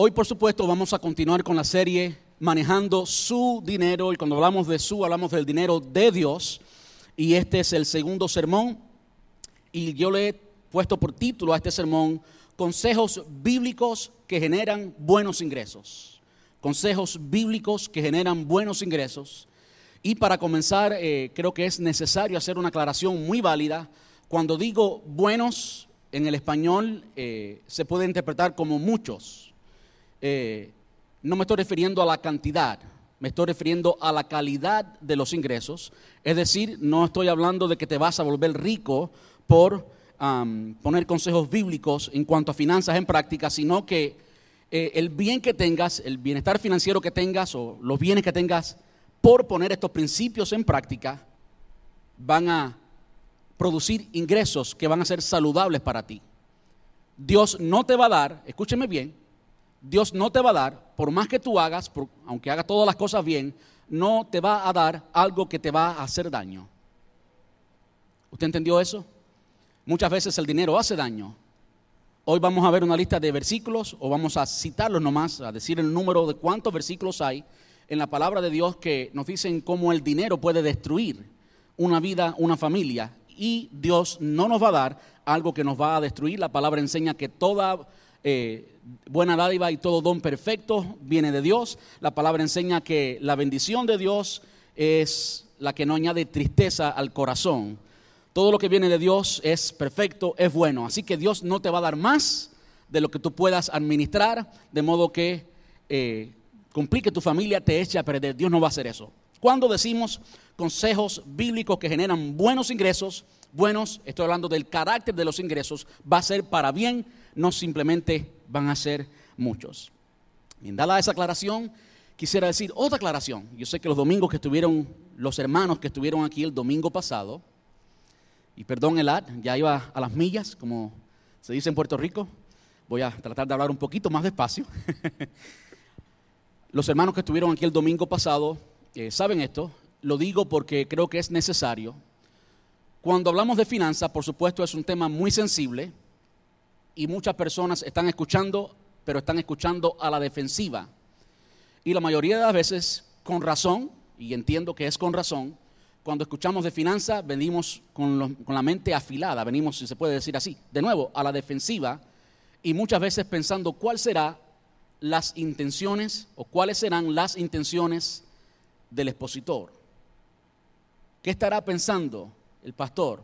Hoy, por supuesto, vamos a continuar con la serie Manejando su dinero y cuando hablamos de su, hablamos del dinero de Dios. Y este es el segundo sermón y yo le he puesto por título a este sermón Consejos bíblicos que generan buenos ingresos. Consejos bíblicos que generan buenos ingresos. Y para comenzar, eh, creo que es necesario hacer una aclaración muy válida. Cuando digo buenos, en el español eh, se puede interpretar como muchos eh, no me estoy refiriendo a la cantidad, me estoy refiriendo a la calidad de los ingresos. Es decir, no estoy hablando de que te vas a volver rico por poner consejos bíblicos en cuanto a finanzas en práctica, sino que eh, el bien que tengas, el bienestar financiero que tengas o los bienes que tengas por poner estos principios en práctica, van a producir ingresos que van a ser saludables para ti. Dios no te va a dar, escúcheme bien, Dios no te va a dar, por más que tú hagas, aunque hagas todas las cosas bien, no te va a dar algo que te va a hacer daño. ¿Usted entendió eso? Muchas veces el dinero hace daño. Hoy vamos a ver una lista de versículos o vamos a citarlos nomás, a decir el número de cuántos versículos hay en la palabra de Dios que nos dicen cómo el dinero puede destruir una vida, una familia. Y Dios no nos va a dar algo que nos va a destruir. La palabra enseña que toda eh, buena dádiva y todo don perfecto viene de Dios. La palabra enseña que la bendición de Dios es la que no añade tristeza al corazón. Todo lo que viene de Dios es perfecto, es bueno. Así que Dios no te va a dar más de lo que tú puedas administrar, de modo que eh, complique tu familia, te eche a perder. Dios no va a hacer eso. Cuando decimos consejos bíblicos que generan buenos ingresos, buenos, estoy hablando del carácter de los ingresos, va a ser para bien no simplemente van a ser muchos. Bien, dada esa aclaración, quisiera decir otra aclaración. Yo sé que los domingos que estuvieron, los hermanos que estuvieron aquí el domingo pasado, y perdón el ad, ya iba a las millas, como se dice en Puerto Rico, voy a tratar de hablar un poquito más despacio. los hermanos que estuvieron aquí el domingo pasado eh, saben esto, lo digo porque creo que es necesario. Cuando hablamos de finanzas, por supuesto, es un tema muy sensible y muchas personas están escuchando, pero están escuchando a la defensiva. Y la mayoría de las veces, con razón, y entiendo que es con razón, cuando escuchamos de finanzas, venimos con, con, la mente afilada, venimos, si se puede decir así, de nuevo, a la defensiva, y muchas veces pensando cuáles serán las intenciones o cuáles serán las intenciones del expositor. ¿Qué estará pensando el pastor?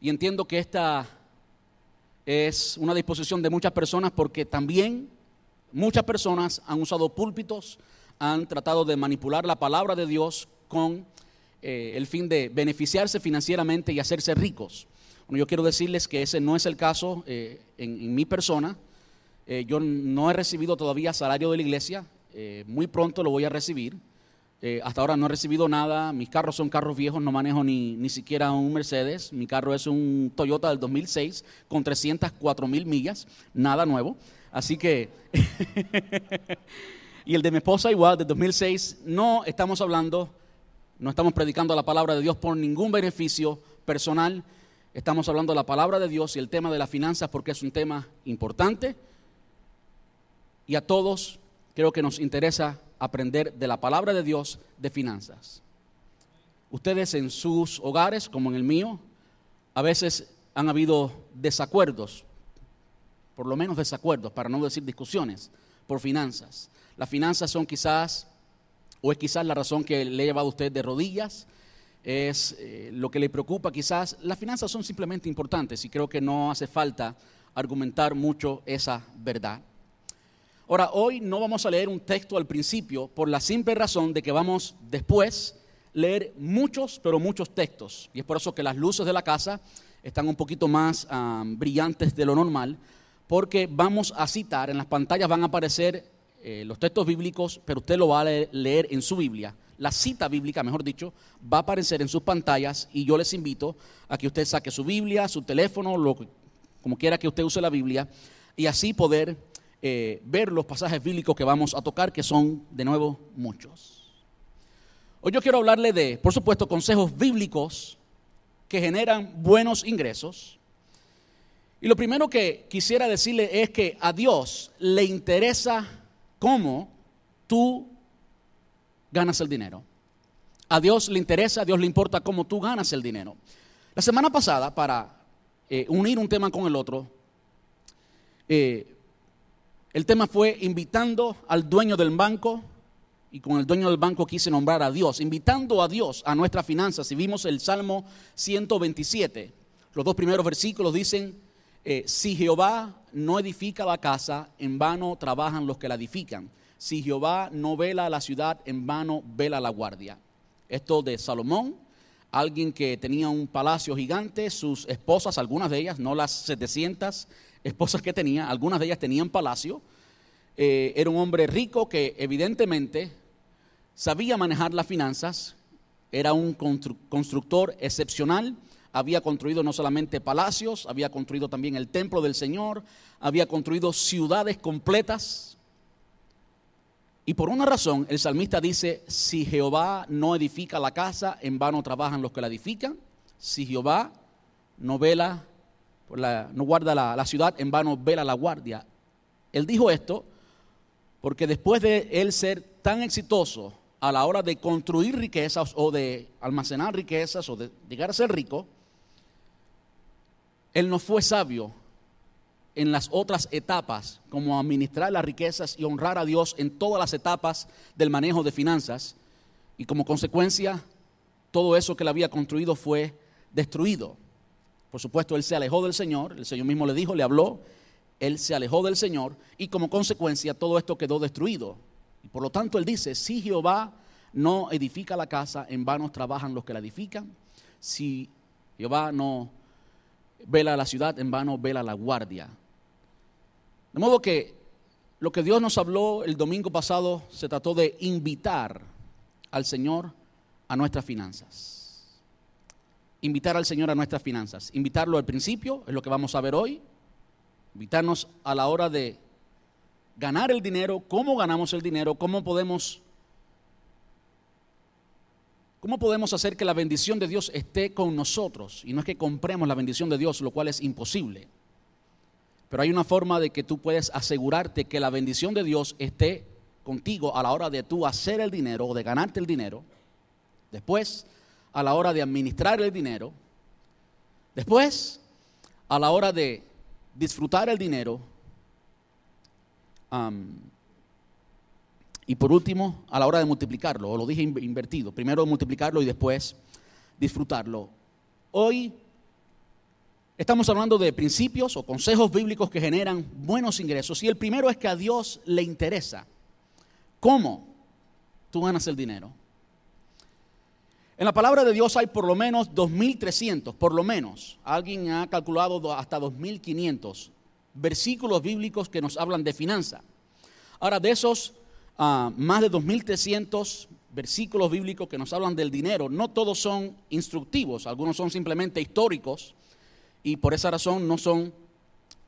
Y entiendo que esta es una disposición de muchas personas porque también muchas personas han usado púlpitos, han tratado de manipular la palabra de Dios con eh, el fin de beneficiarse financieramente y hacerse ricos. Bueno, yo quiero decirles que ese no es el caso eh, en, mi persona. Eh, yo no he recibido todavía salario de la iglesia, muy pronto lo voy a recibir. Eh, hasta ahora no he recibido nada, mis carros son carros viejos, no manejo ni, ni siquiera un Mercedes, mi carro es un Toyota del 2006 con 304 mil millas, nada nuevo. Así que, y el de mi esposa igual, del 2006, no estamos hablando, no estamos predicando la palabra de Dios por ningún beneficio personal, estamos hablando de la palabra de Dios y el tema de las finanzas porque es un tema importante. Y a todos creo que nos interesa aprender de la palabra de Dios de finanzas. Ustedes en sus hogares, como en el mío, a veces han habido desacuerdos, por lo menos desacuerdos, para no decir discusiones, por finanzas. Las finanzas son quizás, o es quizás la razón que le ha llevado a usted de rodillas, es eh, lo que le preocupa quizás. Las finanzas son simplemente importantes y creo que no hace falta argumentar mucho esa verdad. Ahora, hoy no vamos a leer un texto al principio por la simple razón de que vamos después leer muchos, pero muchos textos. Y es por eso que las luces de la casa están un poquito más brillantes de lo normal, porque vamos a citar, en las pantallas van a aparecer eh, los textos bíblicos, pero usted lo va a leer en su Biblia. La cita bíblica, mejor dicho, va a aparecer en sus pantallas y yo les invito a que usted saque su Biblia, su teléfono, lo, como quiera que usted use la Biblia, y así poder eh, ver los pasajes bíblicos que vamos a tocar, que son de nuevo muchos. Hoy yo quiero hablarle de, por supuesto, consejos bíblicos que generan buenos ingresos. Y lo primero que quisiera decirle es que a Dios le interesa cómo tú ganas el dinero. A Dios le interesa, a Dios le importa cómo tú ganas el dinero. La semana pasada, para eh, unir un tema con el otro, eh, el tema fue invitando al dueño del banco, y con el dueño del banco quise nombrar a Dios, invitando a Dios a nuestras finanzas. Y vimos el Salmo 127. Los dos primeros versículos dicen, eh, si Jehová no edifica la casa, en vano trabajan los que la edifican. Si Jehová no vela la ciudad, en vano vela la guardia. Esto de Salomón, alguien que tenía un palacio gigante, sus esposas, algunas de ellas, no las 700 esposas que tenía, algunas de ellas tenían palacio. Eh, era un hombre rico que evidentemente sabía manejar las finanzas, era un constructor excepcional, había construido no solamente palacios, había construido también el templo del Señor, había construido ciudades completas, y por una razón, el salmista dice, si Jehová no edifica la casa, en vano trabajan los que la edifican. Si Jehová no vela, no guarda la, la ciudad, en vano vela la guardia. Él dijo esto porque después de él ser tan exitoso a la hora de construir riquezas o de almacenar riquezas o de llegar a ser rico, él no fue sabio en las otras etapas, como administrar las riquezas y honrar a Dios en todas las etapas del manejo de finanzas. Y como consecuencia, todo eso que él había construido fue destruido. Por supuesto, él se alejó del Señor, el Señor mismo le dijo, le habló, él se alejó del Señor y como consecuencia todo esto quedó destruido. Y por lo tanto él dice, si Jehová no edifica la casa, en vano trabajan los que la edifican. Si Jehová no vela la ciudad, en vano vela la guardia. De modo que lo que Dios nos habló el domingo pasado se trató de invitar al Señor a nuestras finanzas. Invitar al Señor a nuestras finanzas. Invitarlo al principio, es lo que vamos a ver hoy. Invitarnos a la hora de ganar el dinero, cómo ganamos el dinero, cómo podemos ¿Cómo podemos hacer que la bendición de Dios esté con nosotros? Y no es que compremos la bendición de Dios, lo cual es imposible. Pero hay una forma de que tú puedes asegurarte que la bendición de Dios esté contigo a la hora de tú hacer el dinero o de ganarte el dinero. Después, a la hora de administrar el dinero. Después, a la hora de disfrutar el dinero. y por último, a la hora de multiplicarlo, o lo dije invertido, primero multiplicarlo y después disfrutarlo. Hoy Estamos hablando de principios o consejos bíblicos que generan buenos ingresos. Y el primero es que a Dios le interesa cómo tú ganas el dinero. En la palabra de Dios hay por lo menos 2.300, por lo menos. Alguien ha calculado hasta 2.500 versículos bíblicos que nos hablan de finanza. Ahora, de esos ah, más de 2.300 versículos bíblicos que nos hablan del dinero, no todos son instructivos, algunos son simplemente históricos y por esa razón no son,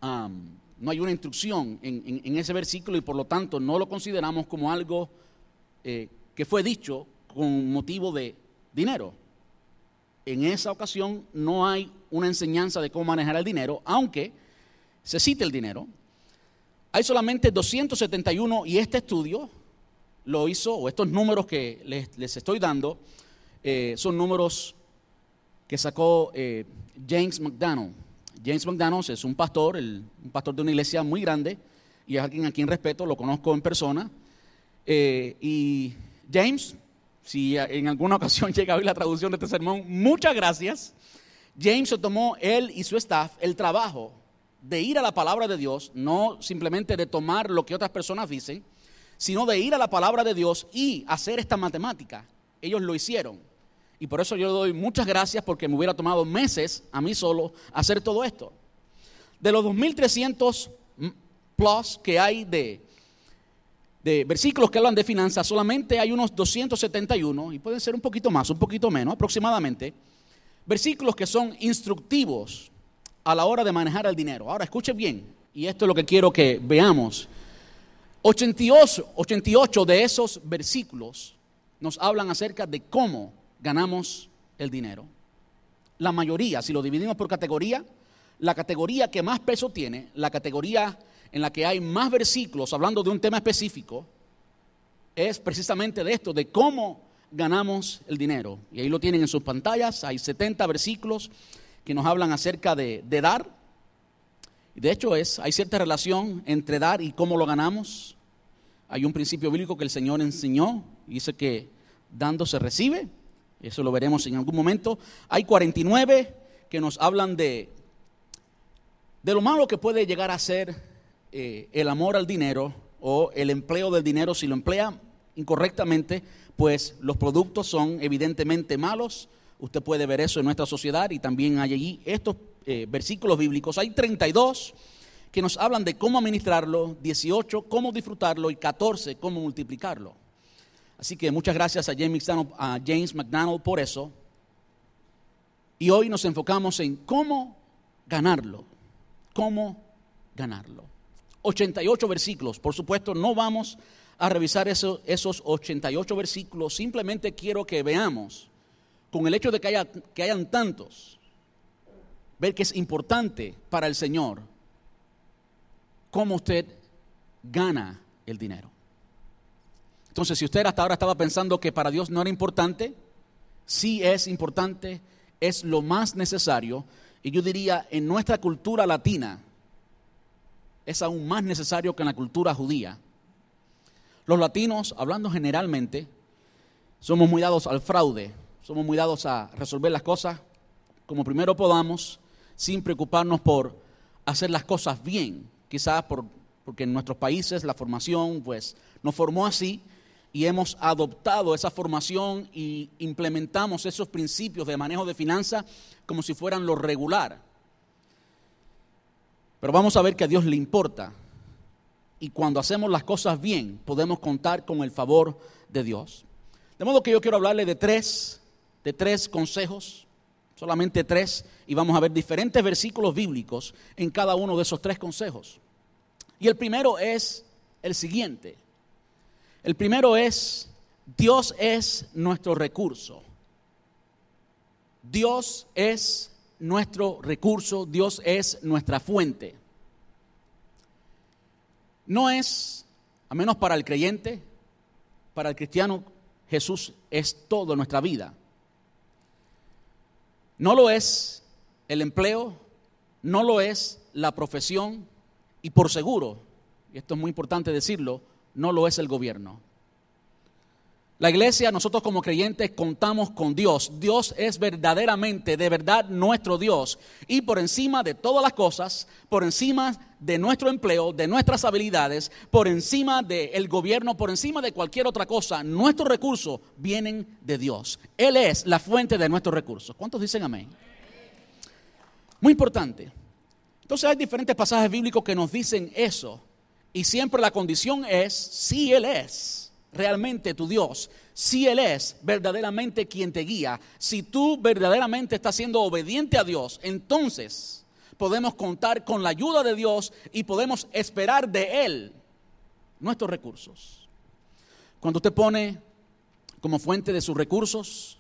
no hay una instrucción en, ese versículo y por lo tanto no lo consideramos como algo eh, que fue dicho con motivo de dinero. En esa ocasión no hay una enseñanza de cómo manejar el dinero, aunque se cite el dinero. Hay solamente 271 y este estudio lo hizo, o estos números que les, estoy dando, eh, son números que sacó eh, James McDonald. James McDonald es un pastor, un pastor de una iglesia muy grande y es alguien a quien respeto, lo conozco en persona. Eh, y James, si en alguna ocasión llega oír la traducción de este sermón, muchas gracias. James tomó él y su staff el trabajo de ir a la palabra de Dios, no simplemente de tomar lo que otras personas dicen, sino de ir a la palabra de Dios y hacer esta matemática. Ellos lo hicieron. Y por eso yo doy muchas gracias porque me hubiera tomado meses a mí solo hacer todo esto. De los 2.300 plus que hay de, de versículos que hablan de finanzas, solamente hay unos 271, y pueden ser un poquito más, un poquito menos aproximadamente, versículos que son instructivos a la hora de manejar el dinero. Ahora escuchen bien, y esto es lo que quiero que veamos. 88, 88 de esos versículos nos hablan acerca de cómo ganamos el dinero. La mayoría, si lo dividimos por categoría, la categoría que más peso tiene, la categoría en la que hay más versículos hablando de un tema específico, es precisamente de esto, de cómo ganamos el dinero. Y ahí lo tienen en sus pantallas, hay 70 versículos que nos hablan acerca de, dar. De hecho es, hay cierta relación entre dar y cómo lo ganamos. Hay un principio bíblico que el Señor enseñó, dice que dando se recibe, eso lo veremos en algún momento. Hay 49 que nos hablan de, de lo malo que puede llegar a ser eh, el amor al dinero o el empleo del dinero si lo emplea incorrectamente, pues los productos son evidentemente malos. Usted puede ver eso en nuestra sociedad y también hay allí estos eh, versículos bíblicos. Hay 32 que nos hablan de cómo administrarlo, 18 cómo disfrutarlo y 14 cómo multiplicarlo. Así que muchas gracias a James McDonald por eso. Y hoy nos enfocamos en cómo ganarlo, cómo ganarlo. 88 versículos, por supuesto, no vamos a revisar esos 88 versículos, simplemente quiero que veamos, con el hecho de que, haya, que hayan tantos, ver que es importante para el Señor cómo usted gana el dinero. Entonces, si usted hasta ahora estaba pensando que para Dios no era importante, sí es importante, es lo más necesario. Y yo diría, en nuestra cultura latina, es aún más necesario que en la cultura judía. Los latinos, hablando generalmente, somos muy dados al fraude, somos muy dados a resolver las cosas como primero podamos, sin preocuparnos por hacer las cosas bien, quizás por, porque en nuestros países la formación pues nos formó así y hemos adoptado esa formación y implementamos esos principios de manejo de finanzas como si fueran lo regular. Pero vamos a ver que a Dios le importa. Y cuando hacemos las cosas bien, podemos contar con el favor de Dios. De modo que yo quiero hablarle de tres, de tres consejos, solamente tres, y vamos a ver diferentes versículos bíblicos en cada uno de esos tres consejos. Y el primero es el siguiente. El primero es, Dios es nuestro recurso. Dios es nuestro recurso, Dios es nuestra fuente. No es, a menos para el creyente, para el cristiano, Jesús es todo nuestra vida. No lo es el empleo, no lo es la profesión y por seguro, y esto es muy importante decirlo, no lo es el gobierno. La iglesia, nosotros como creyentes contamos con Dios. Dios es verdaderamente, de verdad, nuestro Dios. Y por encima de todas las cosas, por encima de nuestro empleo, de nuestras habilidades, por encima del gobierno, por encima de cualquier otra cosa, nuestros recursos vienen de Dios. Él es la fuente de nuestros recursos. ¿Cuántos dicen amén? Muy importante. Entonces hay diferentes pasajes bíblicos que nos dicen eso. Y siempre la condición es si Él es realmente tu Dios, si Él es verdaderamente quien te guía, si tú verdaderamente estás siendo obediente a Dios, entonces podemos contar con la ayuda de Dios y podemos esperar de Él nuestros recursos. Cuando usted pone como fuente de sus recursos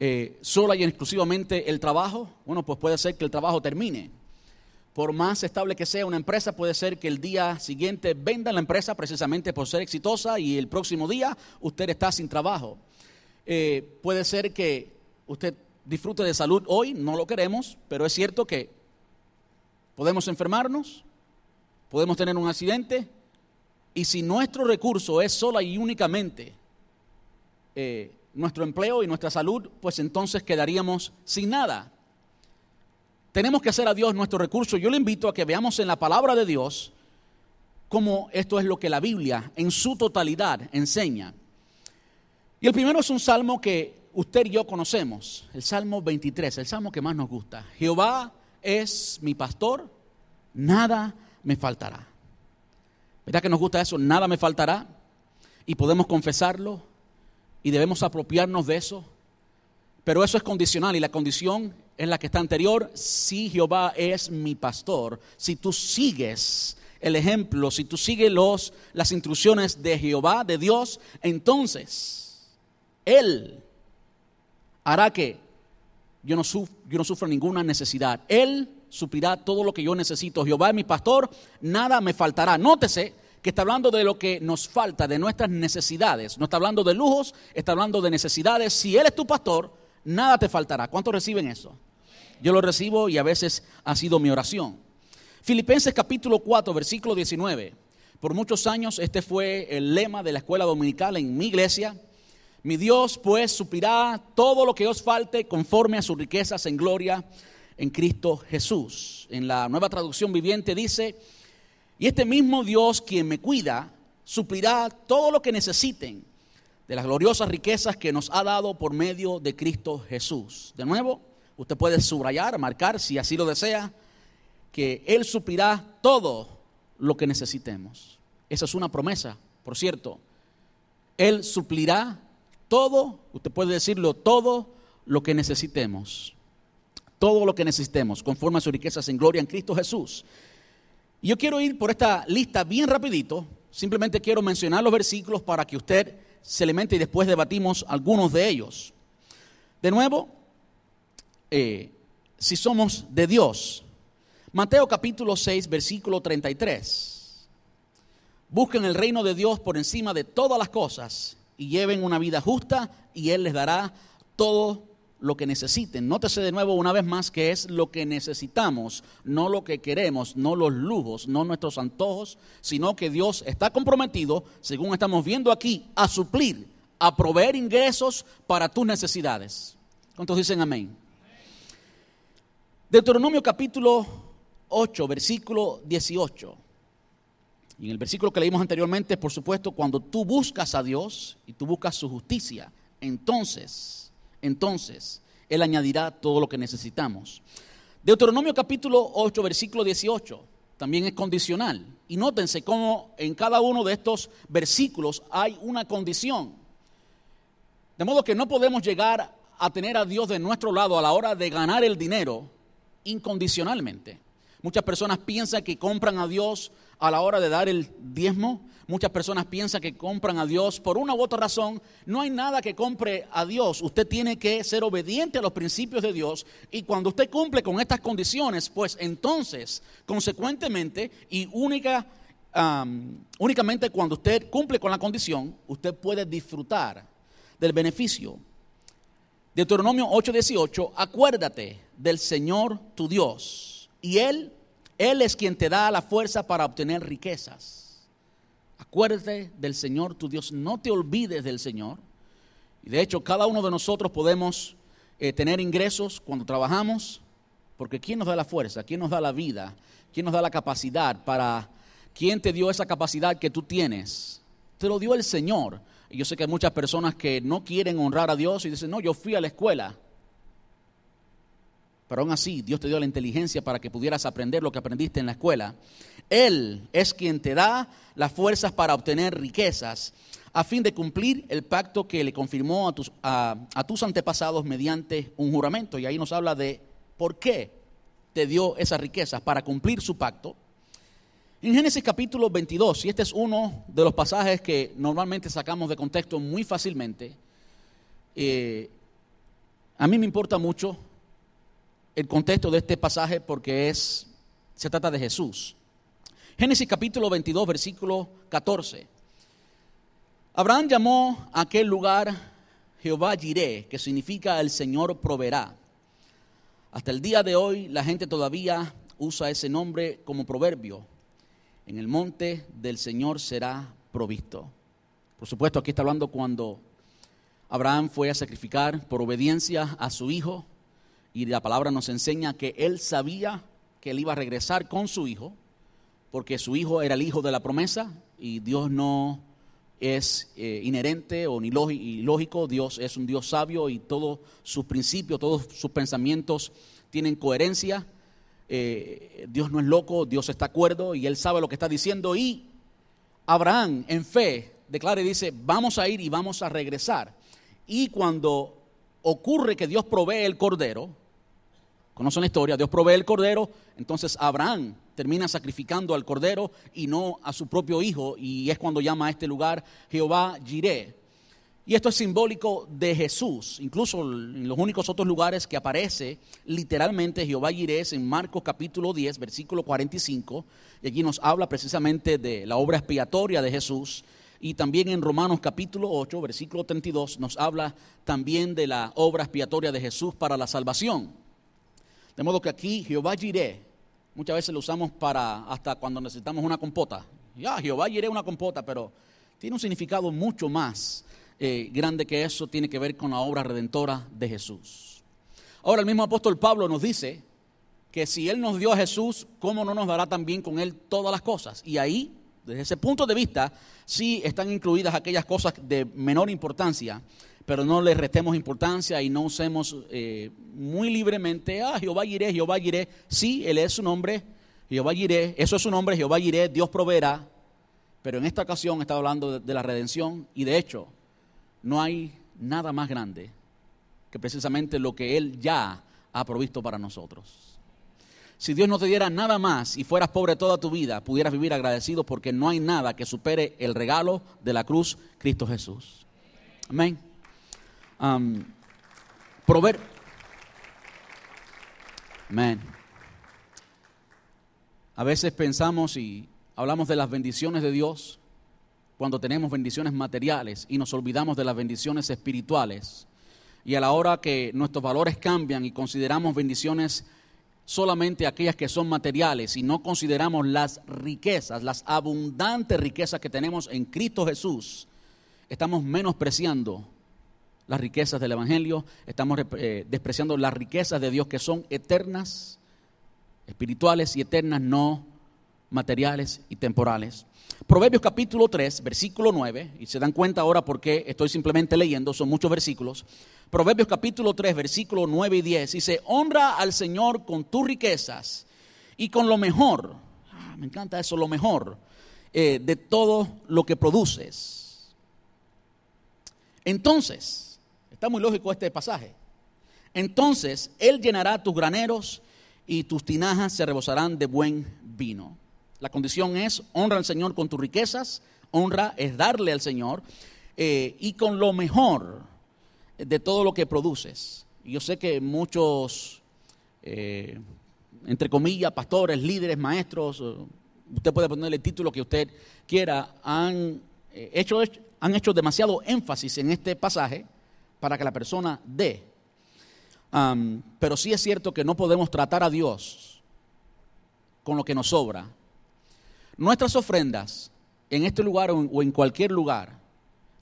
eh, sola y exclusivamente el trabajo, bueno, pues puede ser que el trabajo termine por más estable que sea una empresa, puede ser que el día siguiente venda la empresa precisamente por ser exitosa y el próximo día usted está sin trabajo. Eh, puede ser que usted disfrute de salud hoy, no lo queremos, pero es cierto que podemos enfermarnos, podemos tener un accidente, y si nuestro recurso es sola y únicamente eh, nuestro empleo y nuestra salud, pues entonces quedaríamos sin nada. Tenemos que hacer a Dios nuestro recurso. Yo le invito a que veamos en la palabra de Dios cómo esto es lo que la Biblia en su totalidad enseña. Y el primero es un salmo que usted y yo conocemos, el Salmo 23, el salmo que más nos gusta. Jehová es mi pastor, nada me faltará. ¿Verdad que nos gusta eso? Nada me faltará. Y podemos confesarlo y debemos apropiarnos de eso. Pero eso es condicional y la condición es la que está anterior. Si Jehová es mi pastor, si tú sigues el ejemplo, si tú sigues las instrucciones de Jehová, de Dios, entonces Él hará que yo no, yo no sufra ninguna necesidad. Él suplirá todo lo que yo necesito. Jehová es mi pastor, nada me faltará. Nótese que está hablando de lo que nos falta, de nuestras necesidades. No está hablando de lujos, está hablando de necesidades. Si Él es tu pastor, nada te faltará. ¿Cuántos reciben eso? Yo lo recibo y a veces ha sido mi oración. Filipenses capítulo 4, versículo 19. Por muchos años este fue el lema de la escuela dominical en mi iglesia. Mi Dios pues suplirá todo lo que os falte conforme a sus riquezas en gloria en Cristo Jesús. En la nueva traducción viviente dice, y este mismo Dios quien me cuida, suplirá todo lo que necesiten de las gloriosas riquezas que nos ha dado por medio de Cristo Jesús. De nuevo, usted puede subrayar, marcar, si así lo desea, que Él suplirá todo lo que necesitemos. Esa es una promesa, por cierto. Él suplirá todo, usted puede decirlo, todo lo que necesitemos. Todo lo que necesitemos, conforme a sus riquezas en gloria en Cristo Jesús. Y yo quiero ir por esta lista bien rapidito. Simplemente quiero mencionar los versículos para que usted se le mente y después debatimos algunos de ellos. De nuevo, eh, si somos de Dios. Mateo capítulo 6, versículo 33. Busquen el reino de Dios por encima de todas las cosas y lleven una vida justa y Él les dará todo lo que necesiten. Nótese de nuevo una vez más que es lo que necesitamos, no lo que queremos, no los lujos, no nuestros antojos, sino que Dios está comprometido, según estamos viendo aquí, a suplir, a proveer ingresos para tus necesidades. ¿Cuántos dicen amén? Deuteronomio capítulo 8, versículo 18. Y en el versículo que leímos anteriormente, por supuesto, cuando tú buscas a Dios y tú buscas su justicia, entonces entonces Él añadirá todo lo que necesitamos. Deuteronomio capítulo 8, versículo 18, también es condicional. Y nótense cómo en cada uno de estos versículos hay una condición. De modo que no podemos llegar a tener a Dios de nuestro lado a la hora de ganar el dinero incondicionalmente. Muchas personas piensan que compran a Dios a la hora de dar el diezmo, Muchas personas piensan que compran a Dios por una u otra razón. No hay nada que compre a Dios. Usted tiene que ser obediente a los principios de Dios. Y cuando usted cumple con estas condiciones, pues entonces, consecuentemente y única, únicamente cuando usted cumple con la condición, usted puede disfrutar del beneficio. Deuteronomio 8:18, acuérdate del Señor tu Dios. Y Él, Él es quien te da la fuerza para obtener riquezas Acuérdate del Señor tu Dios, no te olvides del Señor. Y de hecho, cada uno de nosotros podemos eh, tener ingresos cuando trabajamos, porque ¿quién nos da la fuerza? ¿Quién nos da la vida? ¿Quién nos da la capacidad para... ¿Quién te dio esa capacidad que tú tienes? Te lo dio el Señor. Y yo sé que hay muchas personas que no quieren honrar a Dios y dicen, no, yo fui a la escuela. Pero aún así, Dios te dio la inteligencia para que pudieras aprender lo que aprendiste en la escuela. Él es quien te da las fuerzas para obtener riquezas a fin de cumplir el pacto que le confirmó a tus, antepasados mediante un juramento. Y ahí nos habla de por qué te dio esas riquezas, para cumplir su pacto. En Génesis capítulo 22, y este es uno de los pasajes que normalmente sacamos de contexto muy fácilmente, eh, a mí me importa mucho el contexto de este pasaje porque es, se trata de Jesús. Génesis capítulo 22, versículo 14. Abraham llamó a aquel lugar Jehová Jireh, que significa el Señor proveerá. Hasta el día de hoy la gente todavía usa ese nombre como proverbio. En el monte del Señor será provisto. Por supuesto, aquí está hablando cuando Abraham fue a sacrificar por obediencia a su hijo y la palabra nos enseña que él sabía que él iba a regresar con su hijo, porque su hijo era el hijo de la promesa y Dios no es eh, inherente o ni lógico, Dios es un Dios sabio y todos sus principios, todos sus pensamientos tienen coherencia. Eh, Dios no es loco, Dios está acuerdo y él sabe lo que está diciendo y Abraham en fe declara y dice, vamos a ir y vamos a regresar. Y cuando ocurre que Dios provee el cordero, conocen la historia, Dios provee el cordero, entonces Abraham termina sacrificando al cordero y no a su propio hijo, y es cuando llama a este lugar Jehová Jireh. Y esto es simbólico de Jesús. Incluso en los únicos otros lugares que aparece literalmente Jehová Jireh es en Marcos capítulo 10, versículo 45. Y allí nos habla precisamente de la obra expiatoria de Jesús. Y también en Romanos capítulo 8, versículo 32, nos habla también de la obra expiatoria de Jesús para la salvación. De modo que aquí Jehová Jireh, muchas veces lo usamos para hasta cuando necesitamos una compota. Ya, Jehová Jireh una compota, pero tiene un significado mucho más eh, grande que eso tiene que ver con la obra redentora de Jesús. Ahora el mismo apóstol Pablo nos dice que si Él nos dio a Jesús, ¿cómo no nos dará también con Él todas las cosas? Y ahí, desde ese punto de vista, sí están incluidas aquellas cosas de menor importancia, pero no le restemos importancia y no usemos eh, muy libremente, ah, Jehová iré, Jehová iré. Sí, Él es su nombre, Jehová iré, eso es su nombre, Jehová iré, Dios proveerá. Pero en esta ocasión está hablando de la redención y de hecho, no hay nada más grande que precisamente lo que Él ya ha provisto para nosotros. Si Dios no te diera nada más y fueras pobre toda tu vida, pudieras vivir agradecido porque no hay nada que supere el regalo de la cruz, Cristo Jesús. Amén. prover Amén. A veces pensamos y hablamos de las bendiciones de Dios cuando tenemos bendiciones materiales y nos olvidamos de las bendiciones espirituales. Y a la hora que nuestros valores cambian y consideramos bendiciones solamente aquellas que son materiales y no consideramos las riquezas, las abundantes riquezas que tenemos en Cristo Jesús, estamos menospreciando las riquezas del Evangelio, estamos eh, despreciando las riquezas de Dios que son eternas, espirituales y eternas, no materiales y temporales. Proverbios capítulo 3, versículo 9, y se dan cuenta ahora por qué estoy simplemente leyendo, son muchos versículos. Proverbios capítulo 3, versículo 9 y 10, dice, honra al Señor con tus riquezas y con lo mejor, ah, me encanta eso, lo mejor eh, de todo lo que produces. Entonces, está muy lógico este pasaje, entonces Él llenará tus graneros y tus tinajas se rebosarán de buen vino. La condición es honra al Señor con tus riquezas, honra es darle al Señor eh, y con lo mejor de todo lo que produces. Yo sé que muchos, eh, entre comillas, pastores, líderes, maestros, usted puede ponerle el título que usted quiera, han, eh, hecho, han hecho demasiado énfasis en este pasaje para que la persona dé. pero sí es cierto que no podemos tratar a Dios con lo que nos sobra, Nuestras ofrendas en este lugar o en cualquier lugar,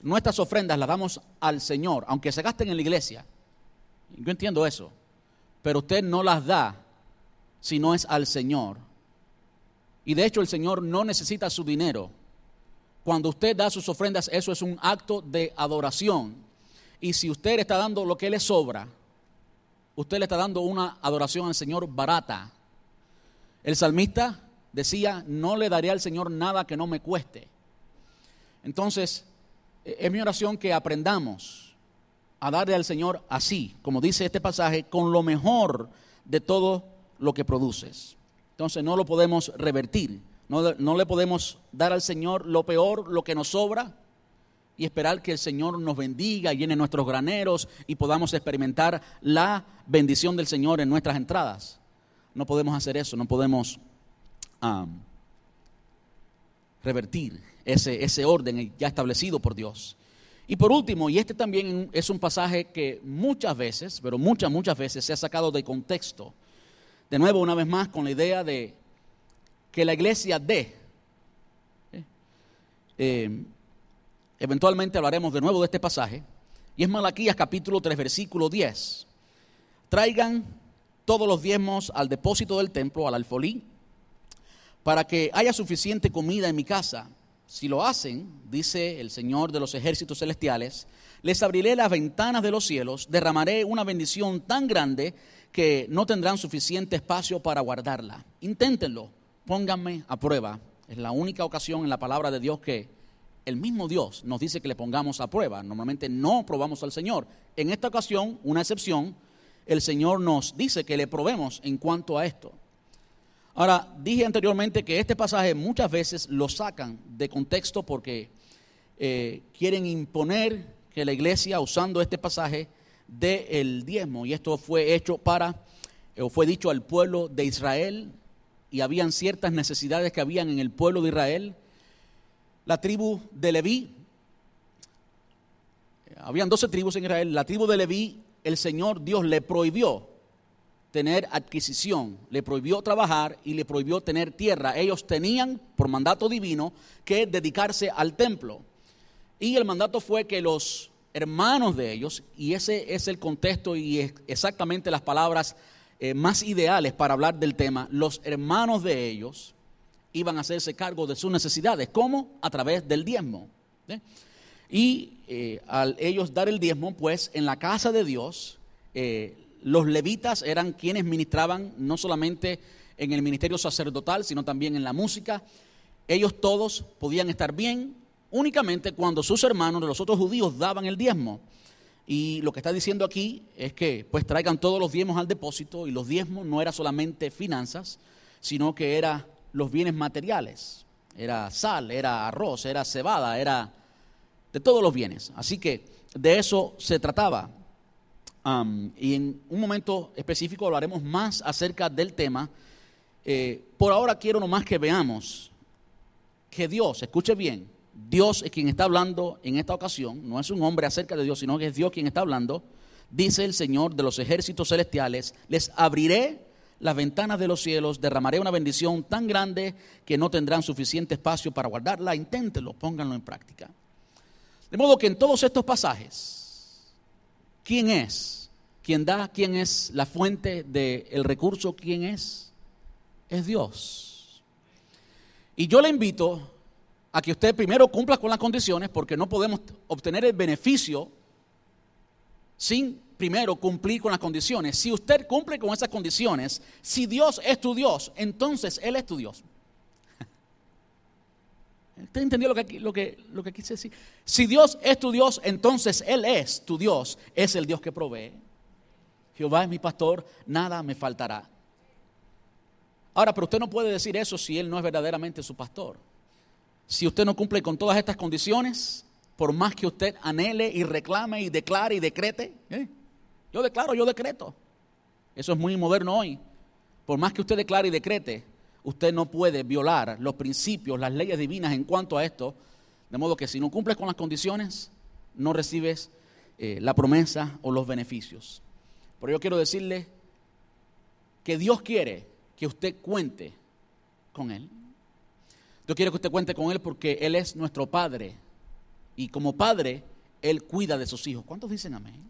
nuestras ofrendas las damos al Señor, aunque se gasten en la iglesia. Yo entiendo eso, pero usted no las da si no es al Señor. Y de hecho el Señor no necesita su dinero. Cuando usted da sus ofrendas, eso es un acto de adoración. Y si usted le está dando lo que le sobra, usted le está dando una adoración al Señor barata. El salmista decía, no le daré al Señor nada que no me cueste. Entonces, es mi oración que aprendamos a darle al Señor así, como dice este pasaje, con lo mejor de todo lo que produces. Entonces no lo podemos revertir, no, no le podemos dar al Señor lo peor, lo que nos sobra, y esperar que el Señor nos bendiga, llene nuestros graneros y podamos experimentar la bendición del Señor en nuestras entradas. No podemos hacer eso, no podemos revertir ese, orden ya establecido por Dios. Y por último, y este también es un pasaje que muchas veces, pero muchas, muchas veces se ha sacado de contexto. De nuevo, una vez más, con la idea de que la iglesia dé. ¿eh? Eh, eventualmente hablaremos de nuevo de este pasaje. Y es Malaquías capítulo 3, versículo 10. Traigan todos los diezmos al depósito del templo, al alfolí, para que haya suficiente comida en mi casa. Si lo hacen, dice el Señor de los ejércitos celestiales, les abriré las ventanas de los cielos, derramaré una bendición tan grande que no tendrán suficiente espacio para guardarla. Inténtenlo, pónganme a prueba. Es la única ocasión en la palabra de Dios que el mismo Dios nos dice que le pongamos a prueba. Normalmente no probamos al Señor. En esta ocasión, una excepción, el Señor nos dice que le probemos en cuanto a esto. Ahora, dije anteriormente que este pasaje muchas veces lo sacan de contexto porque eh, quieren imponer que la iglesia, usando este pasaje del diezmo, y esto fue hecho para, o fue dicho al pueblo de Israel, y habían ciertas necesidades que habían en el pueblo de Israel, la tribu de Leví, habían 12 tribus en Israel, la tribu de Leví, el Señor Dios le prohibió tener adquisición, le prohibió trabajar y le prohibió tener tierra. Ellos tenían, por mandato divino, que dedicarse al templo. Y el mandato fue que los hermanos de ellos, y ese es el contexto y exactamente las palabras eh, más ideales para hablar del tema, los hermanos de ellos iban a hacerse cargo de sus necesidades. ¿Cómo? A través del diezmo. Y eh, al ellos dar el diezmo, pues en la casa de Dios, eh, los levitas eran quienes ministraban no solamente en el ministerio sacerdotal, sino también en la música. Ellos todos podían estar bien únicamente cuando sus hermanos los otros judíos daban el diezmo. Y lo que está diciendo aquí es que pues traigan todos los diezmos al depósito y los diezmos no era solamente finanzas, sino que era los bienes materiales. Era sal, era arroz, era cebada, era de todos los bienes. Así que de eso se trataba. Y en un momento específico hablaremos más acerca del tema. Eh, por ahora quiero nomás que veamos que Dios, escuche bien, Dios es quien está hablando en esta ocasión, no es un hombre acerca de Dios, sino que es Dios quien está hablando. Dice el Señor de los ejércitos celestiales, les abriré las ventanas de los cielos, derramaré una bendición tan grande que no tendrán suficiente espacio para guardarla. Inténtenlo, pónganlo en práctica. De modo que en todos estos pasajes, ¿quién es? ¿Quién da? ¿Quién es la fuente del recurso? ¿Quién es? Es Dios. Y yo le invito a que usted primero cumpla con las condiciones porque no podemos obtener el beneficio sin primero cumplir con las condiciones. Si usted cumple con esas condiciones, si Dios es tu Dios, entonces Él es tu Dios. ¿Usted entendió lo que, lo, que, lo que quise decir? Si Dios es tu Dios, entonces Él es tu Dios. Es el Dios que provee. Jehová es mi pastor, nada me faltará. Ahora, pero usted no puede decir eso si Él no es verdaderamente su pastor. Si usted no cumple con todas estas condiciones, por más que usted anhele y reclame y declare y decrete, ¿eh? yo declaro, yo decreto. Eso es muy moderno hoy. Por más que usted declare y decrete, usted no puede violar los principios, las leyes divinas en cuanto a esto, de modo que si no cumples con las condiciones, no recibes eh, la promesa o los beneficios. Pero yo quiero decirle que Dios quiere que usted cuente con Él. Yo quiero que usted cuente con Él porque Él es nuestro Padre. Y como Padre, Él cuida de sus hijos. ¿Cuántos dicen amén?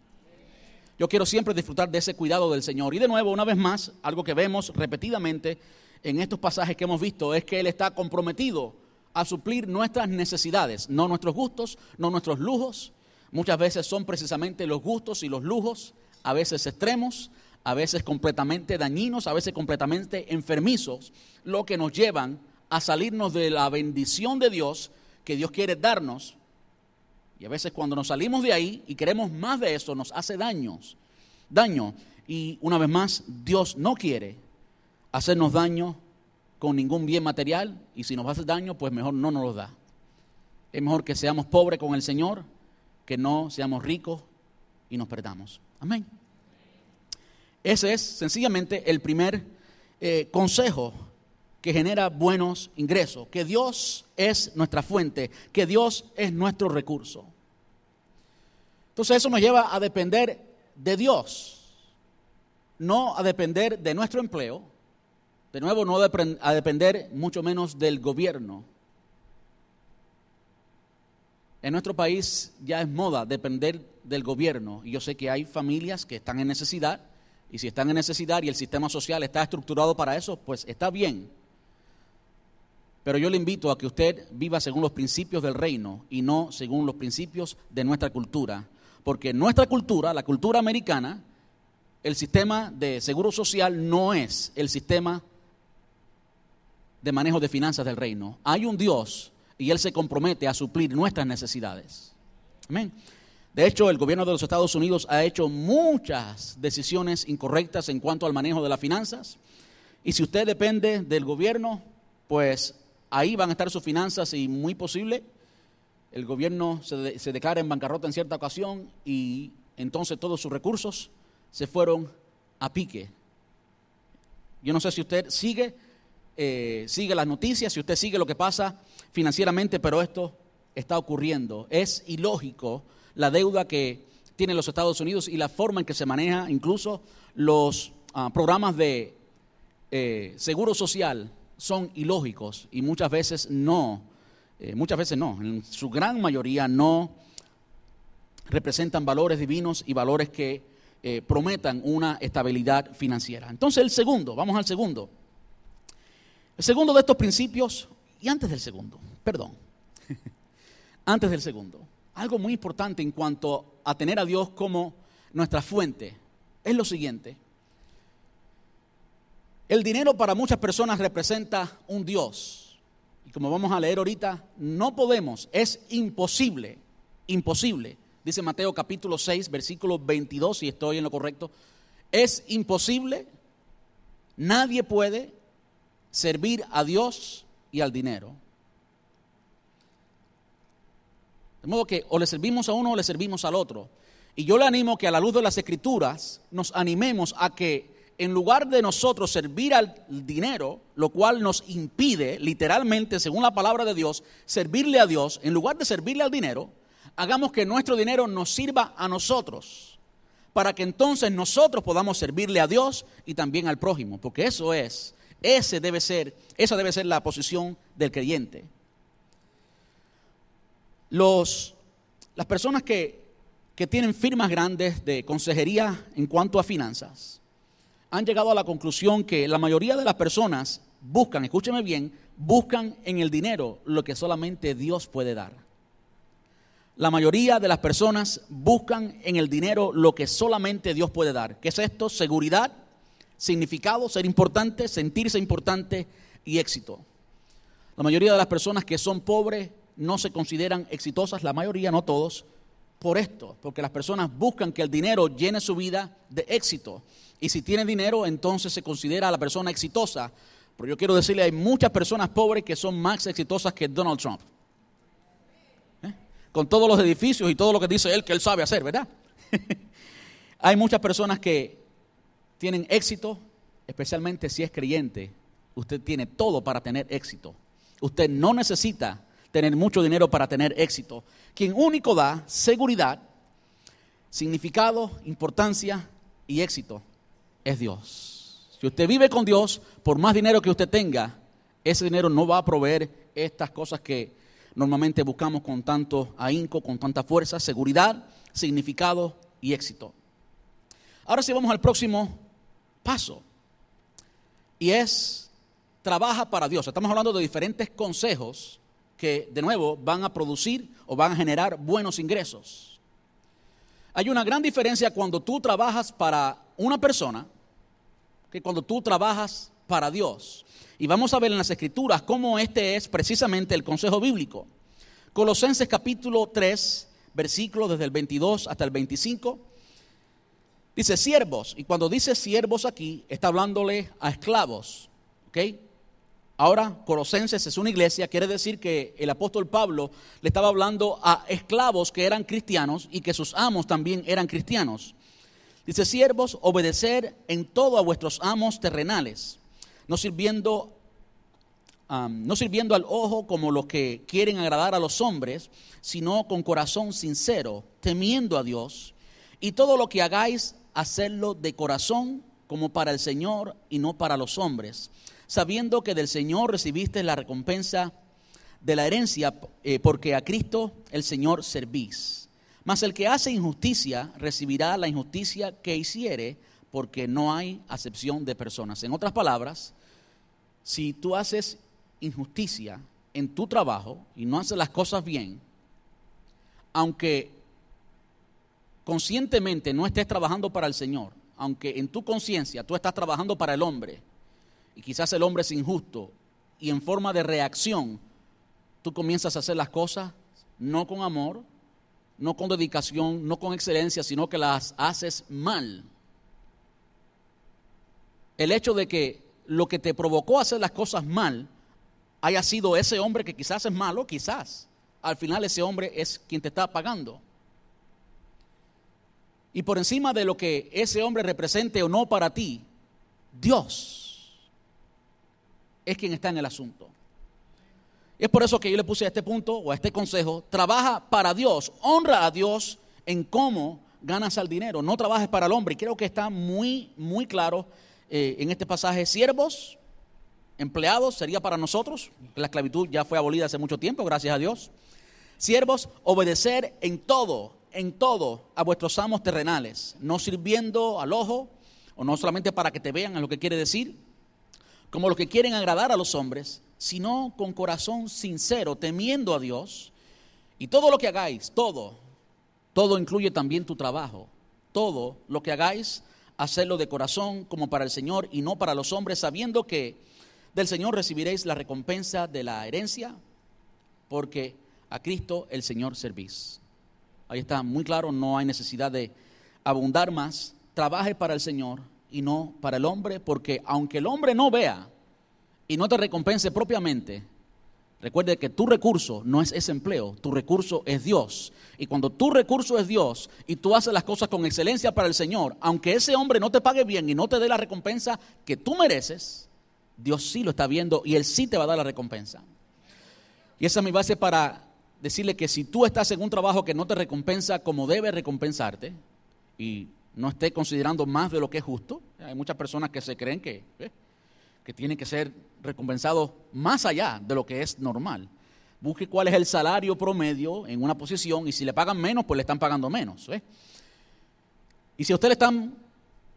Yo quiero siempre disfrutar de ese cuidado del Señor. Y de nuevo, una vez más, algo que vemos repetidamente en estos pasajes que hemos visto es que Él está comprometido a suplir nuestras necesidades, no nuestros gustos, no nuestros lujos. Muchas veces son precisamente los gustos y los lujos, a veces extremos, a veces completamente dañinos, a veces completamente enfermizos, lo que nos llevan a salirnos de la bendición de Dios que Dios quiere darnos. Y a veces cuando nos salimos de ahí y queremos más de eso, nos hace daños, daño. Y una vez más, Dios no quiere hacernos daño con ningún bien material y si nos hacer daño, pues mejor no nos lo da. Es mejor que seamos pobres con el Señor que no seamos ricos y nos perdamos. Amén. Ese es sencillamente el primer eh, consejo que genera buenos ingresos, que Dios es nuestra fuente, que Dios es nuestro recurso. Entonces eso nos lleva a depender de Dios, no a depender de nuestro empleo, de nuevo, no a depender mucho menos del gobierno. En nuestro país ya es moda depender del gobierno y yo sé que hay familias que están en necesidad y si están en necesidad y el sistema social está estructurado para eso, pues está bien. Pero yo le invito a que usted viva según los principios del reino y no según los principios de nuestra cultura. Porque nuestra cultura, la cultura americana, el sistema de seguro social no es el sistema de manejo de finanzas del reino. Hay un Dios y Él se compromete a suplir nuestras necesidades. Amén. De hecho, el gobierno de los Estados Unidos ha hecho muchas decisiones incorrectas en cuanto al manejo de las finanzas. Y si usted depende del gobierno, pues ahí van a estar sus finanzas y muy posible el gobierno se, de- se declara en bancarrota en cierta ocasión y entonces todos sus recursos se fueron a pique. Yo no sé si usted sigue, eh, sigue las noticias, si usted sigue lo que pasa financieramente, pero esto está ocurriendo. Es ilógico la deuda que tienen los Estados Unidos y la forma en que se maneja incluso los ah, programas de eh, seguro social son ilógicos y muchas veces no, eh, muchas veces no, en su gran mayoría no representan valores divinos y valores que eh, prometan una estabilidad financiera. Entonces el segundo, vamos al segundo. El segundo de estos principios, antes del segundo, perdón, antes del segundo, algo muy importante en cuanto a tener a Dios como nuestra fuente, es lo siguiente. El dinero para muchas personas representa un Dios. Y como vamos a leer ahorita, no podemos, es imposible, imposible, dice Mateo capítulo 6, versículo 22, si estoy en lo correcto, es imposible, nadie puede servir a Dios y al dinero. De modo que o le servimos a uno o le servimos al otro. Y yo le animo que a la luz de las escrituras nos animemos a que en lugar de nosotros servir al dinero, lo cual nos impide, literalmente, según la palabra de Dios, servirle a Dios, en lugar de servirle al dinero, hagamos que nuestro dinero nos sirva a nosotros, para que entonces nosotros podamos servirle a Dios y también al prójimo, porque eso es, ese debe ser, esa debe ser la posición del creyente. Los, las personas que, que tienen firmas grandes de consejería en cuanto a finanzas han llegado a la conclusión que la mayoría de las personas buscan, escúcheme bien, buscan en el dinero lo que solamente Dios puede dar. La mayoría de las personas buscan en el dinero lo que solamente Dios puede dar. ¿Qué es esto? Seguridad, significado, ser importante, sentirse importante y éxito. La mayoría de las personas que son pobres no se consideran exitosas, la mayoría, no todos, por esto, porque las personas buscan que el dinero llene su vida de éxito. Y si tiene dinero, entonces se considera a la persona exitosa. Pero yo quiero decirle, hay muchas personas pobres que son más exitosas que Donald Trump. ¿Eh? Con todos los edificios y todo lo que dice él que él sabe hacer, ¿verdad? hay muchas personas que tienen éxito, especialmente si es creyente. Usted tiene todo para tener éxito. Usted no necesita tener mucho dinero para tener éxito. Quien único da seguridad, significado, importancia y éxito es Dios. Si usted vive con Dios, por más dinero que usted tenga, ese dinero no va a proveer estas cosas que normalmente buscamos con tanto ahínco, con tanta fuerza, seguridad, significado y éxito. Ahora sí vamos al próximo paso. Y es trabaja para Dios. Estamos hablando de diferentes consejos que de nuevo van a producir o van a generar buenos ingresos. Hay una gran diferencia cuando tú trabajas para una persona que cuando tú trabajas para Dios. Y vamos a ver en las escrituras cómo este es precisamente el consejo bíblico. Colosenses capítulo 3, versículos desde el 22 hasta el 25. Dice siervos, y cuando dice siervos aquí, está hablándole a esclavos. ¿Ok? Ahora, Colosenses es una iglesia, quiere decir que el apóstol Pablo le estaba hablando a esclavos que eran cristianos y que sus amos también eran cristianos. Dice, siervos, obedecer en todo a vuestros amos terrenales, no sirviendo, no sirviendo al ojo como los que quieren agradar a los hombres, sino con corazón sincero, temiendo a Dios. Y todo lo que hagáis, hacerlo de corazón como para el Señor y no para los hombres sabiendo que del Señor recibiste la recompensa de la herencia, eh, porque a Cristo el Señor servís. Mas el que hace injusticia recibirá la injusticia que hiciere, porque no hay acepción de personas. En otras palabras, si tú haces injusticia en tu trabajo y no haces las cosas bien, aunque conscientemente no estés trabajando para el Señor, aunque en tu conciencia tú estás trabajando para el hombre, y quizás el hombre es injusto, y en forma de reacción, tú comienzas a hacer las cosas no con amor, no con dedicación, no con excelencia, sino que las haces mal. El hecho de que lo que te provocó hacer las cosas mal haya sido ese hombre que quizás es malo, quizás, al final ese hombre es quien te está pagando. Y por encima de lo que ese hombre represente o no para ti, Dios es quien está en el asunto. Es por eso que yo le puse a este punto o a este consejo, trabaja para Dios, honra a Dios en cómo ganas el dinero, no trabajes para el hombre. Y creo que está muy, muy claro eh, en este pasaje, siervos, empleados, sería para nosotros, la esclavitud ya fue abolida hace mucho tiempo, gracias a Dios. Siervos, obedecer en todo, en todo a vuestros amos terrenales, no sirviendo al ojo, o no solamente para que te vean a lo que quiere decir, como los que quieren agradar a los hombres, sino con corazón sincero, temiendo a Dios. Y todo lo que hagáis, todo, todo incluye también tu trabajo, todo lo que hagáis, hacerlo de corazón como para el Señor y no para los hombres, sabiendo que del Señor recibiréis la recompensa de la herencia, porque a Cristo el Señor servís. Ahí está muy claro, no hay necesidad de abundar más. Trabaje para el Señor y no para el hombre, porque aunque el hombre no vea y no te recompense propiamente, recuerde que tu recurso no es ese empleo, tu recurso es Dios. Y cuando tu recurso es Dios y tú haces las cosas con excelencia para el Señor, aunque ese hombre no te pague bien y no te dé la recompensa que tú mereces, Dios sí lo está viendo y Él sí te va a dar la recompensa. Y esa es mi base para decirle que si tú estás en un trabajo que no te recompensa como debe recompensarte y no esté considerando más de lo que es justo, hay muchas personas que se creen que, eh, que tienen que ser recompensados más allá de lo que es normal. Busque cuál es el salario promedio en una posición y si le pagan menos, pues le están pagando menos. ¿eh? Y si a usted le están,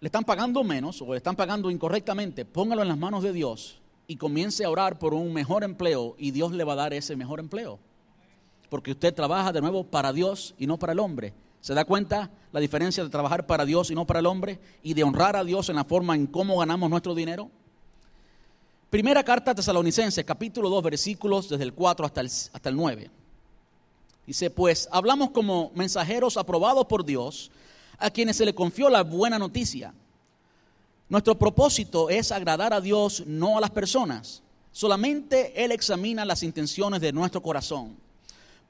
le están pagando menos o le están pagando incorrectamente, póngalo en las manos de Dios y comience a orar por un mejor empleo y Dios le va a dar ese mejor empleo porque usted trabaja de nuevo para Dios y no para el hombre. ¿Se da cuenta la diferencia de trabajar para Dios y no para el hombre? Y de honrar a Dios en la forma en cómo ganamos nuestro dinero. Primera carta a Tesalonicenses, capítulo 2, versículos desde el 4 hasta el, hasta el 9. Dice, pues hablamos como mensajeros aprobados por Dios, a quienes se le confió la buena noticia. Nuestro propósito es agradar a Dios, no a las personas. Solamente Él examina las intenciones de nuestro corazón.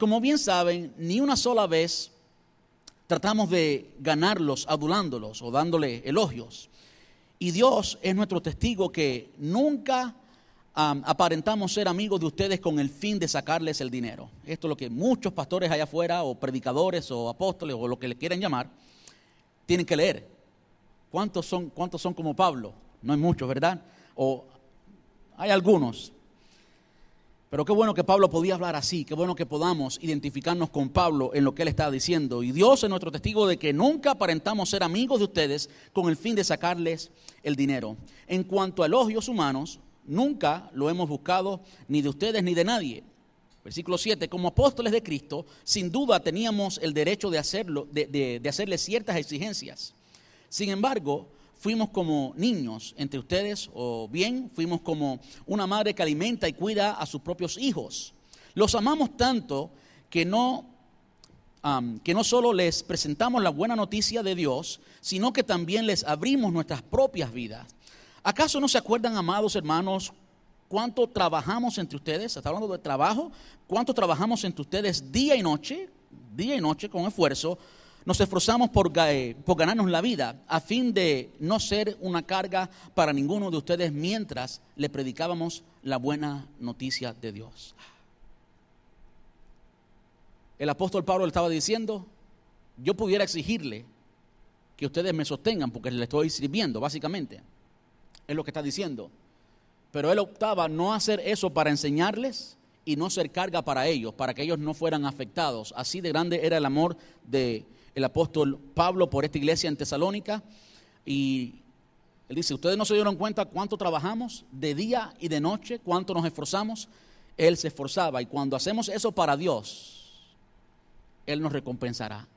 Como bien saben, ni una sola vez tratamos de ganarlos adulándolos o dándole elogios. Y Dios es nuestro testigo que nunca aparentamos ser amigos de ustedes con el fin de sacarles el dinero. Esto es lo que muchos pastores allá afuera, o predicadores, o apóstoles, o lo que le quieran llamar, tienen que leer. ¿Cuántos son, cuántos son como Pablo? No hay muchos, ¿verdad? O hay algunos, pero qué bueno que Pablo podía hablar así, qué bueno que podamos identificarnos con Pablo en lo que él está diciendo. Y Dios es nuestro testigo de que nunca aparentamos ser amigos de ustedes con el fin de sacarles el dinero. En cuanto a elogios humanos, nunca lo hemos buscado ni de ustedes ni de nadie. Versículo 7, como apóstoles de Cristo, sin duda teníamos el derecho de, hacerlo, de, de, de hacerle ciertas exigencias. Sin embargo, fuimos como niños entre ustedes o bien fuimos como una madre que alimenta y cuida a sus propios hijos. Los amamos tanto que no, que no solo les presentamos la buena noticia de Dios, sino que también les abrimos nuestras propias vidas. ¿Acaso no se acuerdan, amados hermanos, cuánto trabajamos entre ustedes? Está hablando de trabajo. ¿Cuánto trabajamos entre ustedes día y noche? Día y noche con esfuerzo nos esforzamos por, por, ganarnos la vida a fin de no ser una carga para ninguno de ustedes mientras le predicábamos la buena noticia de Dios. El apóstol Pablo le estaba diciendo, yo pudiera exigirle que ustedes me sostengan porque le estoy sirviendo, básicamente. Es lo que está diciendo. Pero él optaba no hacer eso para enseñarles y no ser carga para ellos, para que ellos no fueran afectados. Así de grande era el amor de el apóstol Pablo por esta iglesia en Tesalónica. Y él dice, ustedes no se dieron cuenta cuánto trabajamos de día y de noche, cuánto nos esforzamos. Él se esforzaba y cuando hacemos eso para Dios, Él nos recompensará.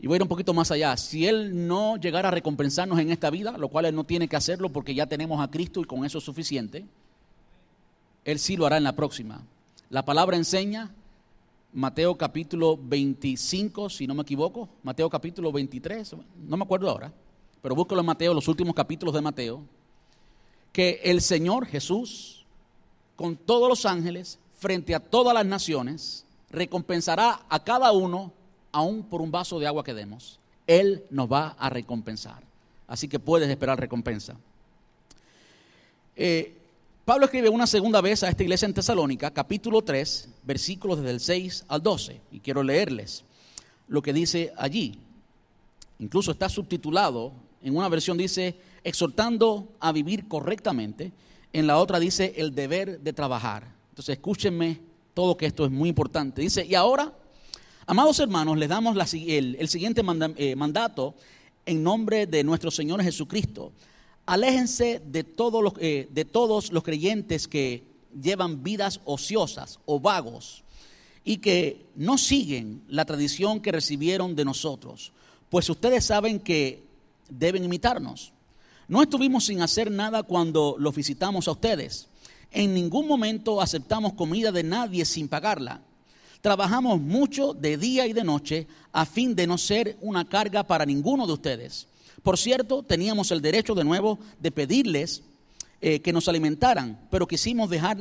Y voy a ir un poquito más allá. Si Él no llegara a recompensarnos en esta vida, lo cual Él no tiene que hacerlo porque ya tenemos a Cristo y con eso es suficiente, Él sí lo hará en la próxima. La palabra enseña Mateo capítulo 25, si no me equivoco, Mateo capítulo 23, no me acuerdo ahora, pero búscalo en Mateo, los últimos capítulos de Mateo, que el Señor Jesús, con todos los ángeles, frente a todas las naciones, recompensará a cada uno, aún por un vaso de agua que demos. Él nos va a recompensar. Así que puedes esperar recompensa. Eh, Pablo escribe una segunda vez a esta iglesia en Tesalónica, capítulo 3, versículos desde el 6 al 12. Y quiero leerles lo que dice allí. Incluso está subtitulado, en una versión dice, exhortando a vivir correctamente, en la otra dice, el deber de trabajar. Entonces escúchenme todo que esto es muy importante. Dice, y ahora, amados hermanos, les damos el, siguiente eh, mandato en nombre de nuestro Señor Jesucristo aléjense de todos los, eh, de todos los creyentes que llevan vidas ociosas o vagos y que no siguen la tradición que recibieron de nosotros, pues ustedes saben que deben imitarnos. No estuvimos sin hacer nada cuando los visitamos a ustedes. En ningún momento aceptamos comida de nadie sin pagarla. Trabajamos mucho de día y de noche a fin de no ser una carga para ninguno de ustedes. Por cierto, teníamos el derecho de nuevo de pedirles eh, que nos alimentaran, pero quisimos dejar,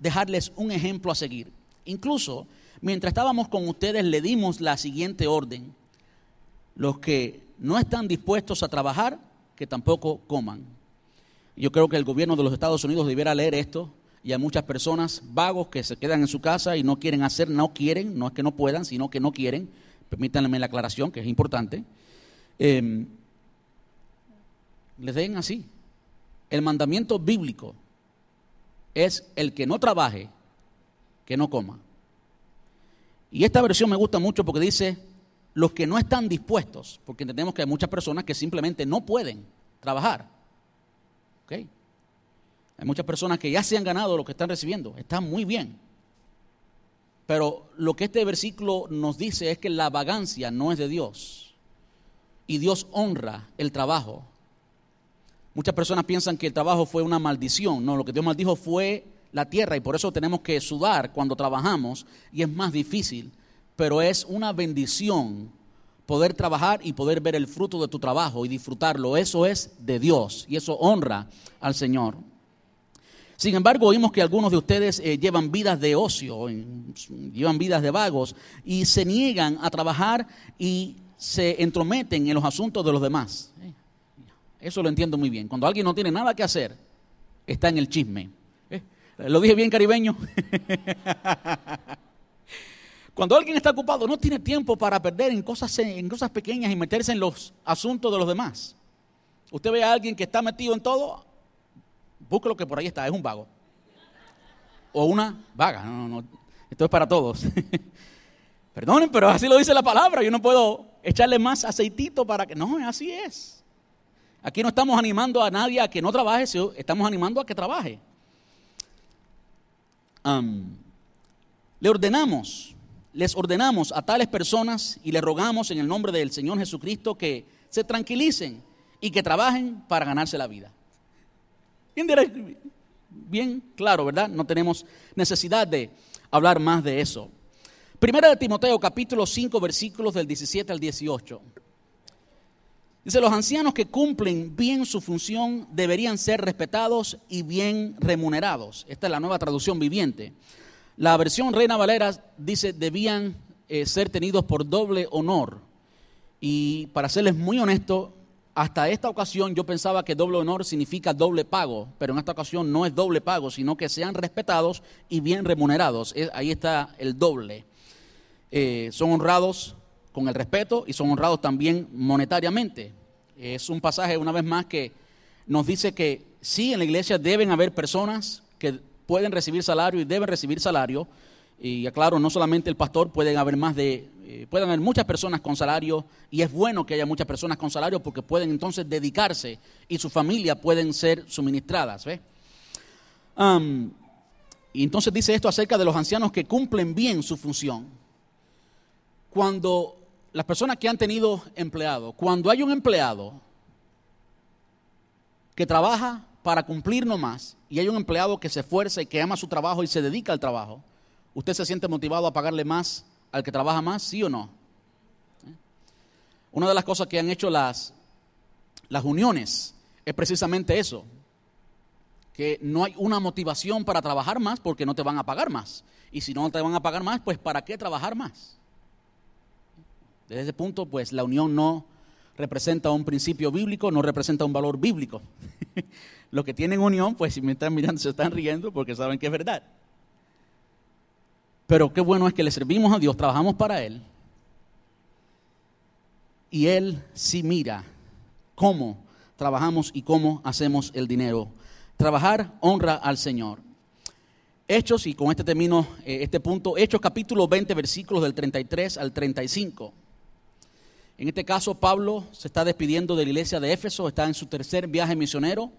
dejarles un ejemplo a seguir. Incluso, mientras estábamos con ustedes, le dimos la siguiente orden. Los que no están dispuestos a trabajar, que tampoco coman. Yo creo que el gobierno de los Estados Unidos debiera leer esto y hay muchas personas vagos que se quedan en su casa y no quieren hacer, no quieren, no es que no puedan, sino que no quieren. Permítanme la aclaración, que es importante. Em, les den así. El mandamiento bíblico es el que no trabaje, que no coma. Y esta versión me gusta mucho porque dice los que no están dispuestos, porque entendemos que hay muchas personas que simplemente no pueden trabajar. ¿Okay? Hay muchas personas que ya se han ganado lo que están recibiendo, está muy bien. Pero lo que este versículo nos dice es que la vagancia no es de Dios. Y Dios honra el trabajo. Muchas personas piensan que el trabajo fue una maldición. No, lo que Dios maldijo fue la tierra y por eso tenemos que sudar cuando trabajamos y es más difícil. Pero es una bendición poder trabajar y poder ver el fruto de tu trabajo y disfrutarlo. Eso es de Dios y eso honra al Señor. Sin embargo, oímos que algunos de ustedes eh, llevan vidas de ocio, llevan vidas de vagos y se niegan a trabajar y se entrometen en los asuntos de los demás. Eso lo entiendo muy bien. Cuando alguien no tiene nada que hacer, está en el chisme. ¿Eh? ¿Lo dije bien caribeño? Cuando alguien está ocupado, no tiene tiempo para perder en cosas, en cosas pequeñas y meterse en los asuntos de los demás. Usted ve a alguien que está metido en todo, busque lo que por ahí está, es un vago. O una vaga. No, no, Esto es para todos. Perdonen, pero así lo dice la palabra. Yo no puedo echarle más aceitito para que... No, así es. Aquí no estamos animando a nadie a que no trabaje, estamos animando a que trabaje. le ordenamos, les ordenamos a tales personas y les rogamos en el nombre del Señor Jesucristo que se tranquilicen y que trabajen para ganarse la vida. Bien claro, ¿verdad? No tenemos necesidad de hablar más de eso. Primera de Timoteo capítulo 5 versículos del 17 al 18. Dice, los ancianos que cumplen bien su función deberían ser respetados y bien remunerados. Esta es la nueva traducción viviente. La versión Reina Valera dice, debían eh, ser tenidos por doble honor. Y para serles muy honesto, hasta esta ocasión yo pensaba que doble honor significa doble pago, pero en esta ocasión no es doble pago, sino que sean respetados y bien remunerados. ahí está el doble. Eh, son honrados con el respeto y son honrados también monetariamente. Es un pasaje, una vez más, que nos dice que sí, en la iglesia deben haber personas que pueden recibir salario y deben recibir salario. Y aclaro, no solamente el pastor, pueden haber más de, eh, pueden haber muchas personas con salario y es bueno que haya muchas personas con salario porque pueden entonces dedicarse y su familia pueden ser suministradas. y entonces dice esto acerca de los ancianos que cumplen bien su función. Cuando las personas que han tenido empleado, cuando hay un empleado que trabaja para cumplir nomás y hay un empleado que se esfuerza y que ama su trabajo y se dedica al trabajo, ¿usted se siente motivado a pagarle más al que trabaja más, sí o no? Una de las cosas que han hecho las, las uniones es precisamente eso. que no hay una motivación para trabajar más porque no te van a pagar más. Y si no te van a pagar más, pues ¿para qué trabajar más? Desde ese punto, pues la unión no representa un principio bíblico, no representa un valor bíblico. Los que tienen unión, pues si me están mirando, se están riendo porque saben que es verdad. Pero qué bueno es que le servimos a Dios, trabajamos para Él. Y Él sí mira cómo trabajamos y cómo hacemos el dinero. Trabajar honra al Señor. Hechos, y con este termino eh, este punto, Hechos capítulo 20, versículos del 33 al 35. En este caso, Pablo se está despidiendo de la iglesia de Éfeso, está en su tercer viaje misionero,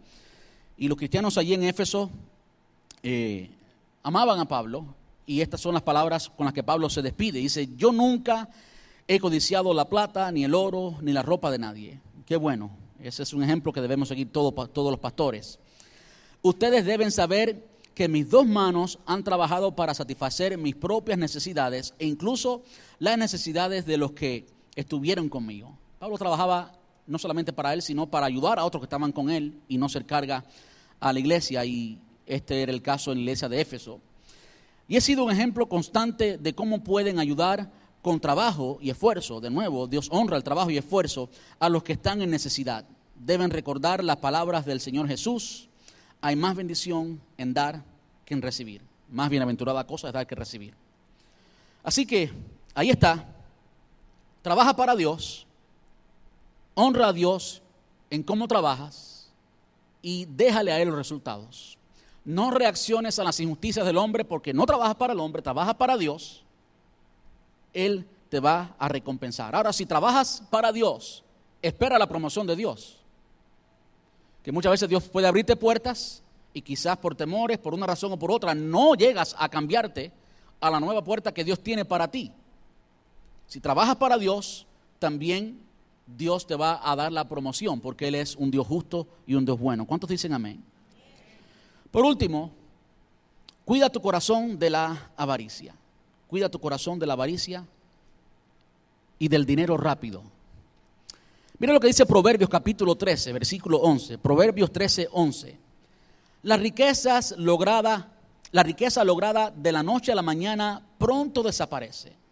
y los cristianos allí en Éfeso eh, amaban a Pablo, y estas son las palabras con las que Pablo se despide. Dice, yo nunca he codiciado la plata, ni el oro, ni la ropa de nadie. Qué bueno, ese es un ejemplo que debemos seguir todos los pastores. Ustedes deben saber que mis dos manos han trabajado para satisfacer mis propias necesidades e incluso las necesidades de los que estuvieron conmigo. Pablo trabajaba no solamente para él, sino para ayudar a otros que estaban con él y no ser carga a la iglesia. Y este era el caso en la iglesia de Éfeso. Y he sido un ejemplo constante de cómo pueden ayudar con trabajo y esfuerzo. De nuevo, Dios honra el trabajo y esfuerzo a los que están en necesidad. Deben recordar las palabras del Señor Jesús. Hay más bendición en dar que en recibir. Más bienaventurada cosa es dar que recibir. Así que ahí está. Trabaja para Dios. Honra a Dios en cómo trabajas y déjale a Él los resultados. No reacciones a las injusticias del hombre porque no trabajas para el hombre, trabajas para Dios. Él te va a recompensar. Ahora, si trabajas para Dios, espera la promoción de Dios. Que muchas veces Dios puede abrirte puertas y quizás por temores, por una razón o por otra, no llegas a cambiarte a la nueva puerta que Dios tiene para ti. Si trabajas para Dios, también Dios te va a dar la promoción, porque Él es un Dios justo y un Dios bueno. ¿Cuántos dicen amén? Por último, cuida tu corazón de la avaricia. Cuida tu corazón de la avaricia y del dinero rápido. Mira lo que dice Proverbios capítulo 13, versículo 11. Proverbios 13, 11. Las riquezas logradas, la riqueza lograda de la noche a la mañana pronto desaparece.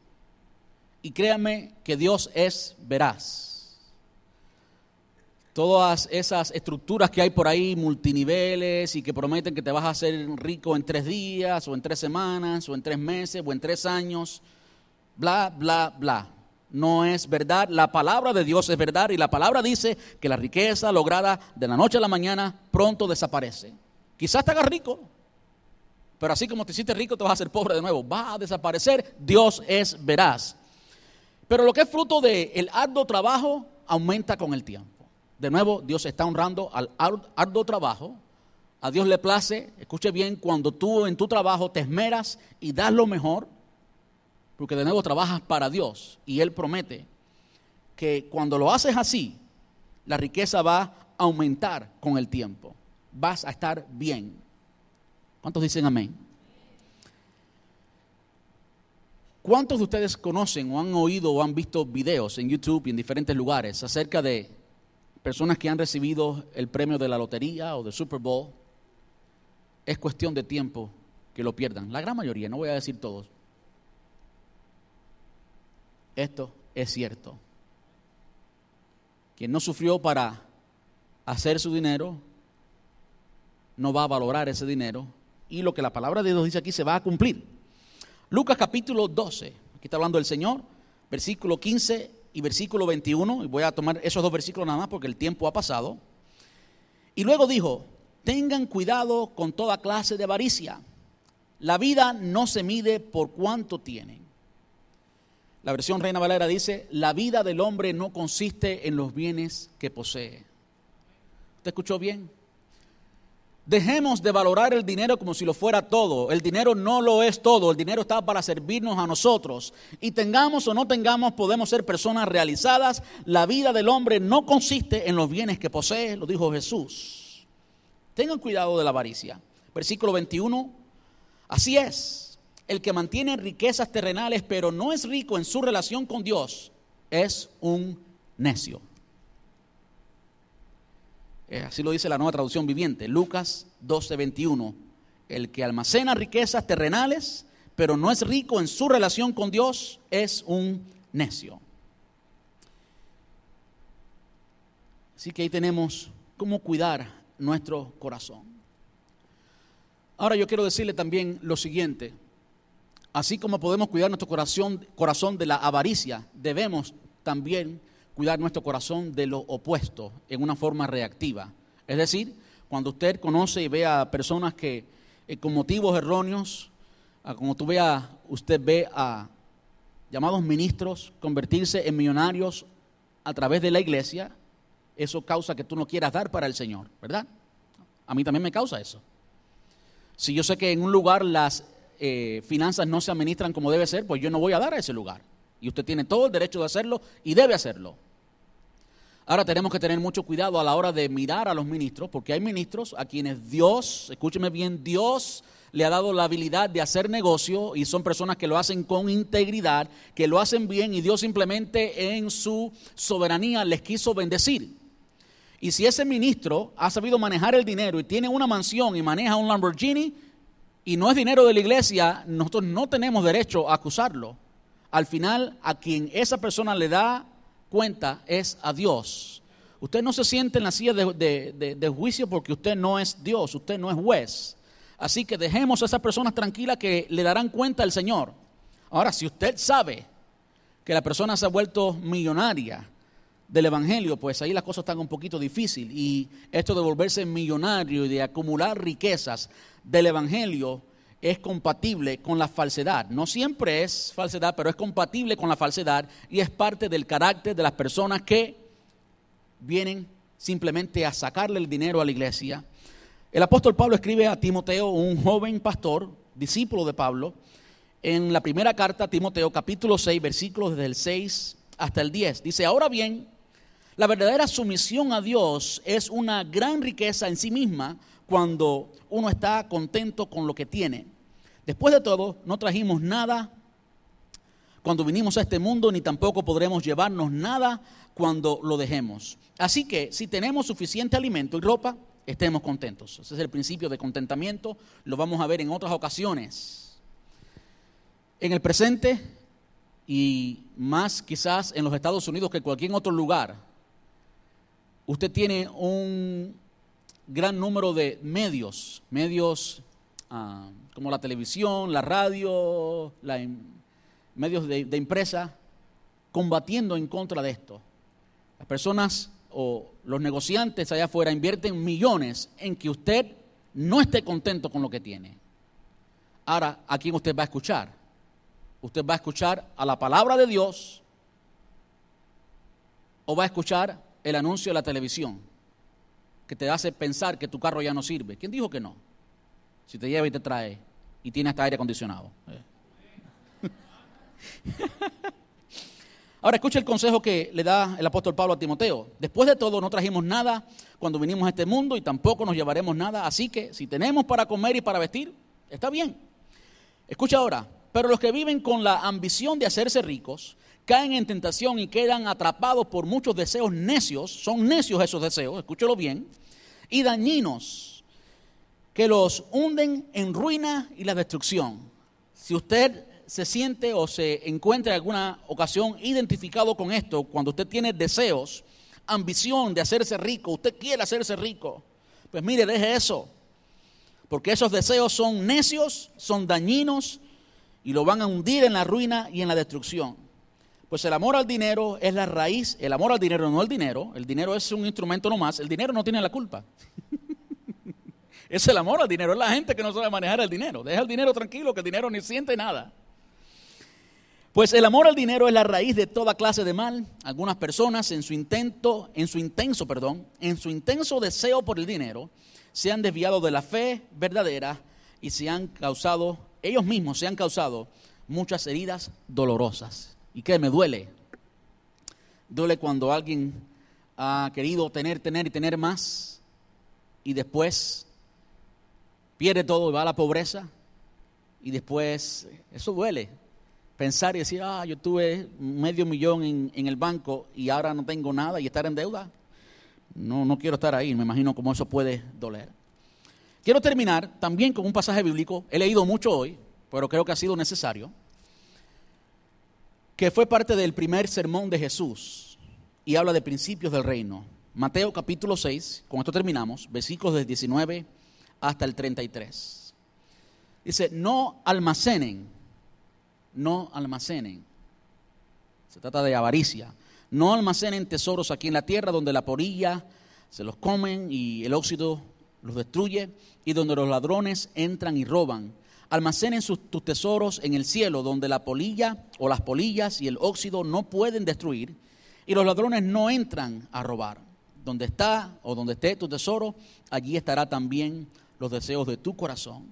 Y créanme que Dios es veraz todas esas estructuras que hay por ahí, multiniveles, y que prometen que te vas a hacer rico en tres días, o en tres semanas, o en tres meses, o en tres años, bla, bla, bla. No es verdad, la palabra de Dios es verdad, y la palabra dice que la riqueza lograda de la noche a la mañana pronto desaparece. Quizás te hagas rico, pero así como te hiciste rico, te vas a hacer pobre de nuevo. Va a desaparecer, Dios es veraz. Pero lo que es fruto del el arduo trabajo aumenta con el tiempo. De nuevo, Dios está honrando al arduo trabajo. A Dios le place, escuche bien, cuando tú en tu trabajo te esmeras y das lo mejor, porque de nuevo trabajas para Dios y Él promete que cuando lo haces así, la riqueza va a aumentar con el tiempo. Vas a estar bien. ¿Cuántos dicen amén? ¿Cuántos de ustedes conocen o han oído o han visto videos en YouTube y en diferentes lugares acerca de personas que han recibido el premio de la lotería o del Super Bowl, es cuestión de tiempo que lo pierdan. La gran mayoría, no voy a decir todos. Esto es cierto. Quien no sufrió para hacer su dinero, no va a valorar ese dinero y lo que la palabra de Dios dice aquí se va a cumplir. Lucas capítulo 12, aquí está hablando el Señor, versículo 15 y versículo 21, y voy a tomar esos dos versículos nada más porque el tiempo ha pasado. Y luego dijo, tengan cuidado con toda clase de avaricia. La vida no se mide por cuánto tienen. La versión Reina Valera dice, la vida del hombre no consiste en los bienes que posee. ¿Usted escuchó bien? Dejemos de valorar el dinero como si lo fuera todo. El dinero no lo es todo. El dinero está para servirnos a nosotros. Y tengamos o no tengamos, podemos ser personas realizadas. La vida del hombre no consiste en los bienes que posee, lo dijo Jesús. Tengan cuidado de la avaricia. Versículo 21. Así es. El que mantiene riquezas terrenales pero no es rico en su relación con Dios es un necio. Eh, así lo dice la nueva traducción viviente, Lucas 12, 21. El que almacena riquezas terrenales, pero no es rico en su relación con Dios, es un necio. Así que ahí tenemos cómo cuidar nuestro corazón. Ahora yo quiero decirle también lo siguiente. Así como podemos cuidar nuestro corazón, corazón de la avaricia, debemos también cuidar nuestro corazón de lo opuesto en una forma reactiva. Es decir, cuando usted conoce y ve a personas que eh, con motivos erróneos, como tú veas, usted ve a llamados ministros convertirse en millonarios a través de la iglesia, eso causa que tú no quieras dar para el Señor, ¿verdad? A mí también me causa eso. Si yo sé que en un lugar las eh, finanzas no se administran como debe ser, pues yo no voy a dar a ese lugar. Y usted tiene todo el derecho de hacerlo y debe hacerlo. Ahora tenemos que tener mucho cuidado a la hora de mirar a los ministros, porque hay ministros a quienes Dios, escúcheme bien, Dios le ha dado la habilidad de hacer negocio y son personas que lo hacen con integridad, que lo hacen bien y Dios simplemente en su soberanía les quiso bendecir. Y si ese ministro ha sabido manejar el dinero y tiene una mansión y maneja un Lamborghini y no es dinero de la iglesia, nosotros no tenemos derecho a acusarlo. Al final, a quien esa persona le da cuenta es a Dios. Usted no se siente en la silla de, juicio porque usted no es Dios, usted no es juez. Así que dejemos a esas personas tranquilas que le darán cuenta al Señor. Ahora, si usted sabe que la persona se ha vuelto millonaria del Evangelio, pues ahí las cosas están un poquito difíciles. Y esto de volverse millonario y de acumular riquezas del Evangelio es compatible con la falsedad. No siempre es falsedad, pero es compatible con la falsedad y es parte del carácter de las personas que vienen simplemente a sacarle el dinero a la iglesia el apóstol Pablo escribe a Timoteo, un joven pastor, discípulo de Pablo, en la primera carta a Timoteo, capítulo 6, versículos desde el 6 hasta el 10. Dice, ahora bien, la verdadera sumisión a Dios es una gran riqueza en sí misma cuando uno está contento con lo que tiene. Después de todo, no trajimos nada cuando vinimos a este mundo, ni tampoco podremos llevarnos nada cuando lo dejemos. Así que si tenemos suficiente alimento y ropa, estemos contentos. Ese es el principio de contentamiento, lo vamos a ver en otras ocasiones. En el presente y más quizás en los Estados Unidos que cualquier otro lugar, usted tiene un gran número de medios, medios ah, como la televisión, la radio, medios de, de combatiendo en contra de esto. Las personas o los negociantes allá afuera invierten millones en que usted no esté contento con lo que tiene. Ahora, ¿a quién usted va a escuchar? ¿Usted va a escuchar a la palabra de Dios o va a escuchar el anuncio de la televisión que te hace pensar que tu carro ya no sirve? ¿Quién dijo que no? Si te lleva y te trae y tiene hasta aire acondicionado. Ahora escucha el consejo que le da el apóstol Pablo a Timoteo. Después de todo, no trajimos nada cuando vinimos a este mundo y tampoco nos llevaremos nada. Así que si tenemos para comer y para vestir, está bien. Escucha ahora, pero los que viven con la ambición de hacerse ricos, caen en tentación y quedan atrapados por muchos deseos necios, son necios esos deseos, escúchelo bien, y dañinos, que los hunden en ruina y la destrucción. Si usted se siente o se encuentra en alguna ocasión identificado con esto, cuando usted tiene deseos, ambición de hacerse rico, usted quiere hacerse rico, pues mire, deje eso. Porque esos deseos son necios, son dañinos y lo van a hundir en la ruina y en la destrucción. Pues el amor al dinero es la raíz, el amor al dinero no el dinero, el dinero es un instrumento nomás, el dinero no tiene la culpa. es el amor al dinero, es la gente que no sabe manejar el dinero. Deja el dinero tranquilo, que el dinero ni siente nada. Pues el amor al dinero es la raíz de toda clase de mal. Algunas personas en su intento, en su intenso, perdón, en su intenso deseo por el dinero, se han desviado de la fe verdadera y se han causado, ellos mismos se han causado muchas heridas dolorosas. ¿Y qué me duele? Duele cuando alguien ha querido tener, tener y tener más y después pierde todo y va a la pobreza y después eso duele pensar y decir, ah, yo tuve medio millón en, el banco y ahora no tengo nada y estar en deuda. No, no quiero estar ahí, me imagino cómo eso puede doler. Quiero terminar también con un pasaje bíblico, he leído mucho hoy, pero creo que ha sido necesario, que fue parte del primer sermón de Jesús y habla de principios del reino. Mateo capítulo 6, con esto terminamos, versículos del 19 hasta el 33. Dice, no almacenen, no almacenen. Se trata de avaricia. No almacenen tesoros aquí en la tierra donde la porilla se los comen y el óxido los destruye y donde los ladrones entran y roban. Almacenen tus tesoros en el cielo donde la polilla o las polillas y el óxido no pueden destruir y los ladrones no entran a robar. Donde está o donde esté tu tesoro, allí estará también los deseos de tu corazón.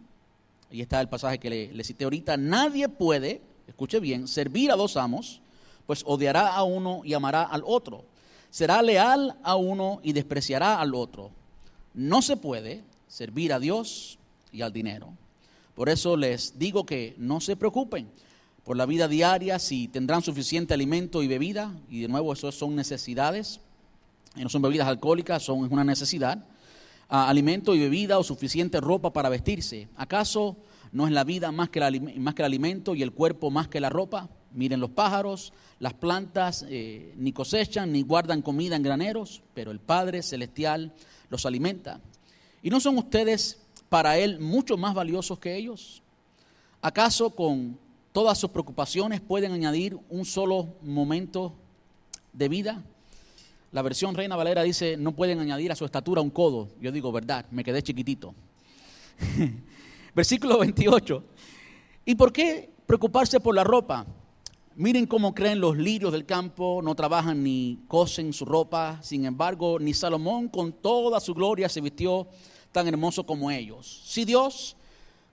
Ahí está el pasaje que le, le cité ahorita. Nadie puede, escuche bien, servir a dos amos pues odiará a uno y amará al otro. Será leal a uno y despreciará al otro. No se puede servir a Dios y al dinero. Por eso les digo que no se preocupen por la vida diaria, si tendrán suficiente alimento y bebida, y de nuevo eso son necesidades, no son bebidas alcohólicas, son una necesidad, alimento y bebida o suficiente ropa para vestirse. ¿Acaso no es la vida más que, más que el alimento y el cuerpo más que la ropa? Miren los pájaros, las plantas eh, ni cosechan ni guardan comida en graneros, pero el Padre Celestial los alimenta. ¿Y no son ustedes para Él mucho más valiosos que ellos? ¿Acaso con todas sus preocupaciones pueden añadir un solo momento de vida? La versión Reina Valera dice, no pueden añadir a su estatura un codo. Yo digo, verdad, me quedé chiquitito. Versículo 28. ¿Y por qué preocuparse por la ropa? Miren cómo creen los lirios del campo, no trabajan ni cosen su ropa. Sin embargo, ni Salomón con toda su gloria se vistió tan hermoso como ellos. Si Dios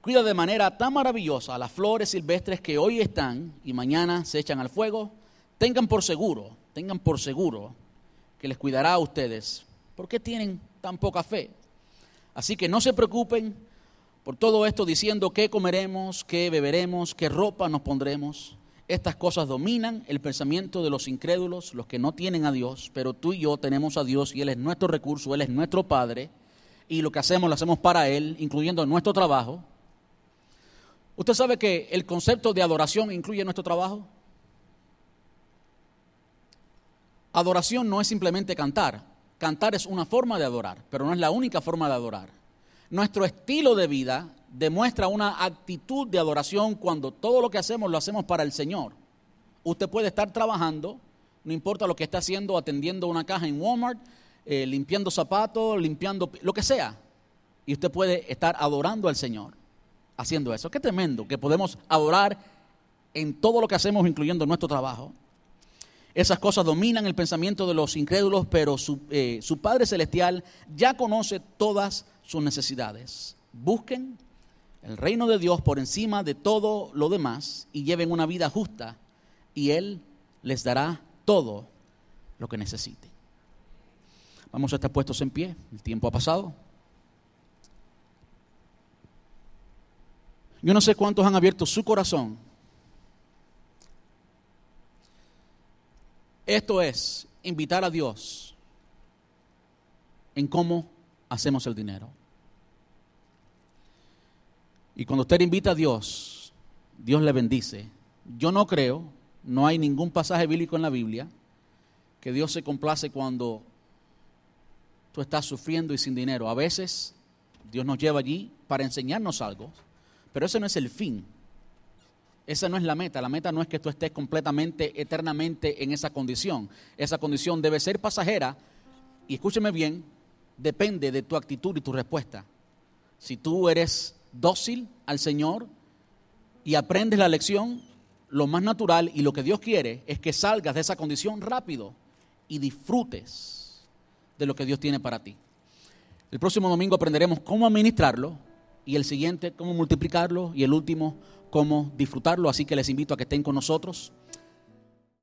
cuida de manera tan maravillosa las flores silvestres que hoy están y mañana se echan al fuego, tengan por seguro, tengan por seguro que les cuidará a ustedes. ¿Por qué tienen tan poca fe? Así que no se preocupen por todo esto diciendo qué comeremos, qué beberemos, qué ropa nos pondremos estas cosas dominan el pensamiento de los incrédulos, los que no tienen a Dios, pero tú y yo tenemos a Dios y Él es nuestro recurso, Él es nuestro Padre, y lo que hacemos lo hacemos para Él, incluyendo nuestro trabajo. ¿Usted sabe que el concepto de adoración incluye nuestro trabajo? Adoración no es simplemente cantar. Cantar es una forma de adorar, pero no es la única forma de adorar. Nuestro estilo de vida demuestra una actitud de adoración cuando todo lo que hacemos lo hacemos para el Señor. Usted puede estar trabajando, no importa lo que esté haciendo, atendiendo una caja en Walmart, eh, limpiando zapatos, limpiando lo que sea. Y usted puede estar adorando al Señor haciendo eso. Qué tremendo que podemos adorar en todo lo que hacemos, incluyendo nuestro trabajo. Esas cosas dominan el pensamiento de los incrédulos, pero su, eh, su Padre Celestial ya conoce todas sus necesidades. Busquen el reino de Dios por encima de todo lo demás y lleven una vida justa y Él les dará todo lo que necesiten. Vamos a estar puestos en pie, el tiempo ha pasado. Yo no sé cuántos han abierto su corazón. Esto es invitar a Dios en cómo hacemos el dinero. Y cuando usted invita a Dios, Dios le bendice. Yo no creo, no hay ningún pasaje bíblico en la Biblia que Dios se complace cuando tú estás sufriendo y sin dinero. A veces Dios nos lleva allí para enseñarnos algo, pero ese no es el fin. Esa no es la meta. La meta no es que tú estés completamente, eternamente en esa condición. Esa condición debe ser pasajera y escúcheme bien, depende de tu actitud y tu respuesta. Si tú eres dócil al Señor y aprendes la lección, lo más natural y lo que Dios quiere es que salgas de esa condición rápido y disfrutes de lo que Dios tiene para ti. El próximo domingo aprenderemos cómo administrarlo y el siguiente cómo multiplicarlo y el último cómo disfrutarlo, así que les invito a que estén con nosotros.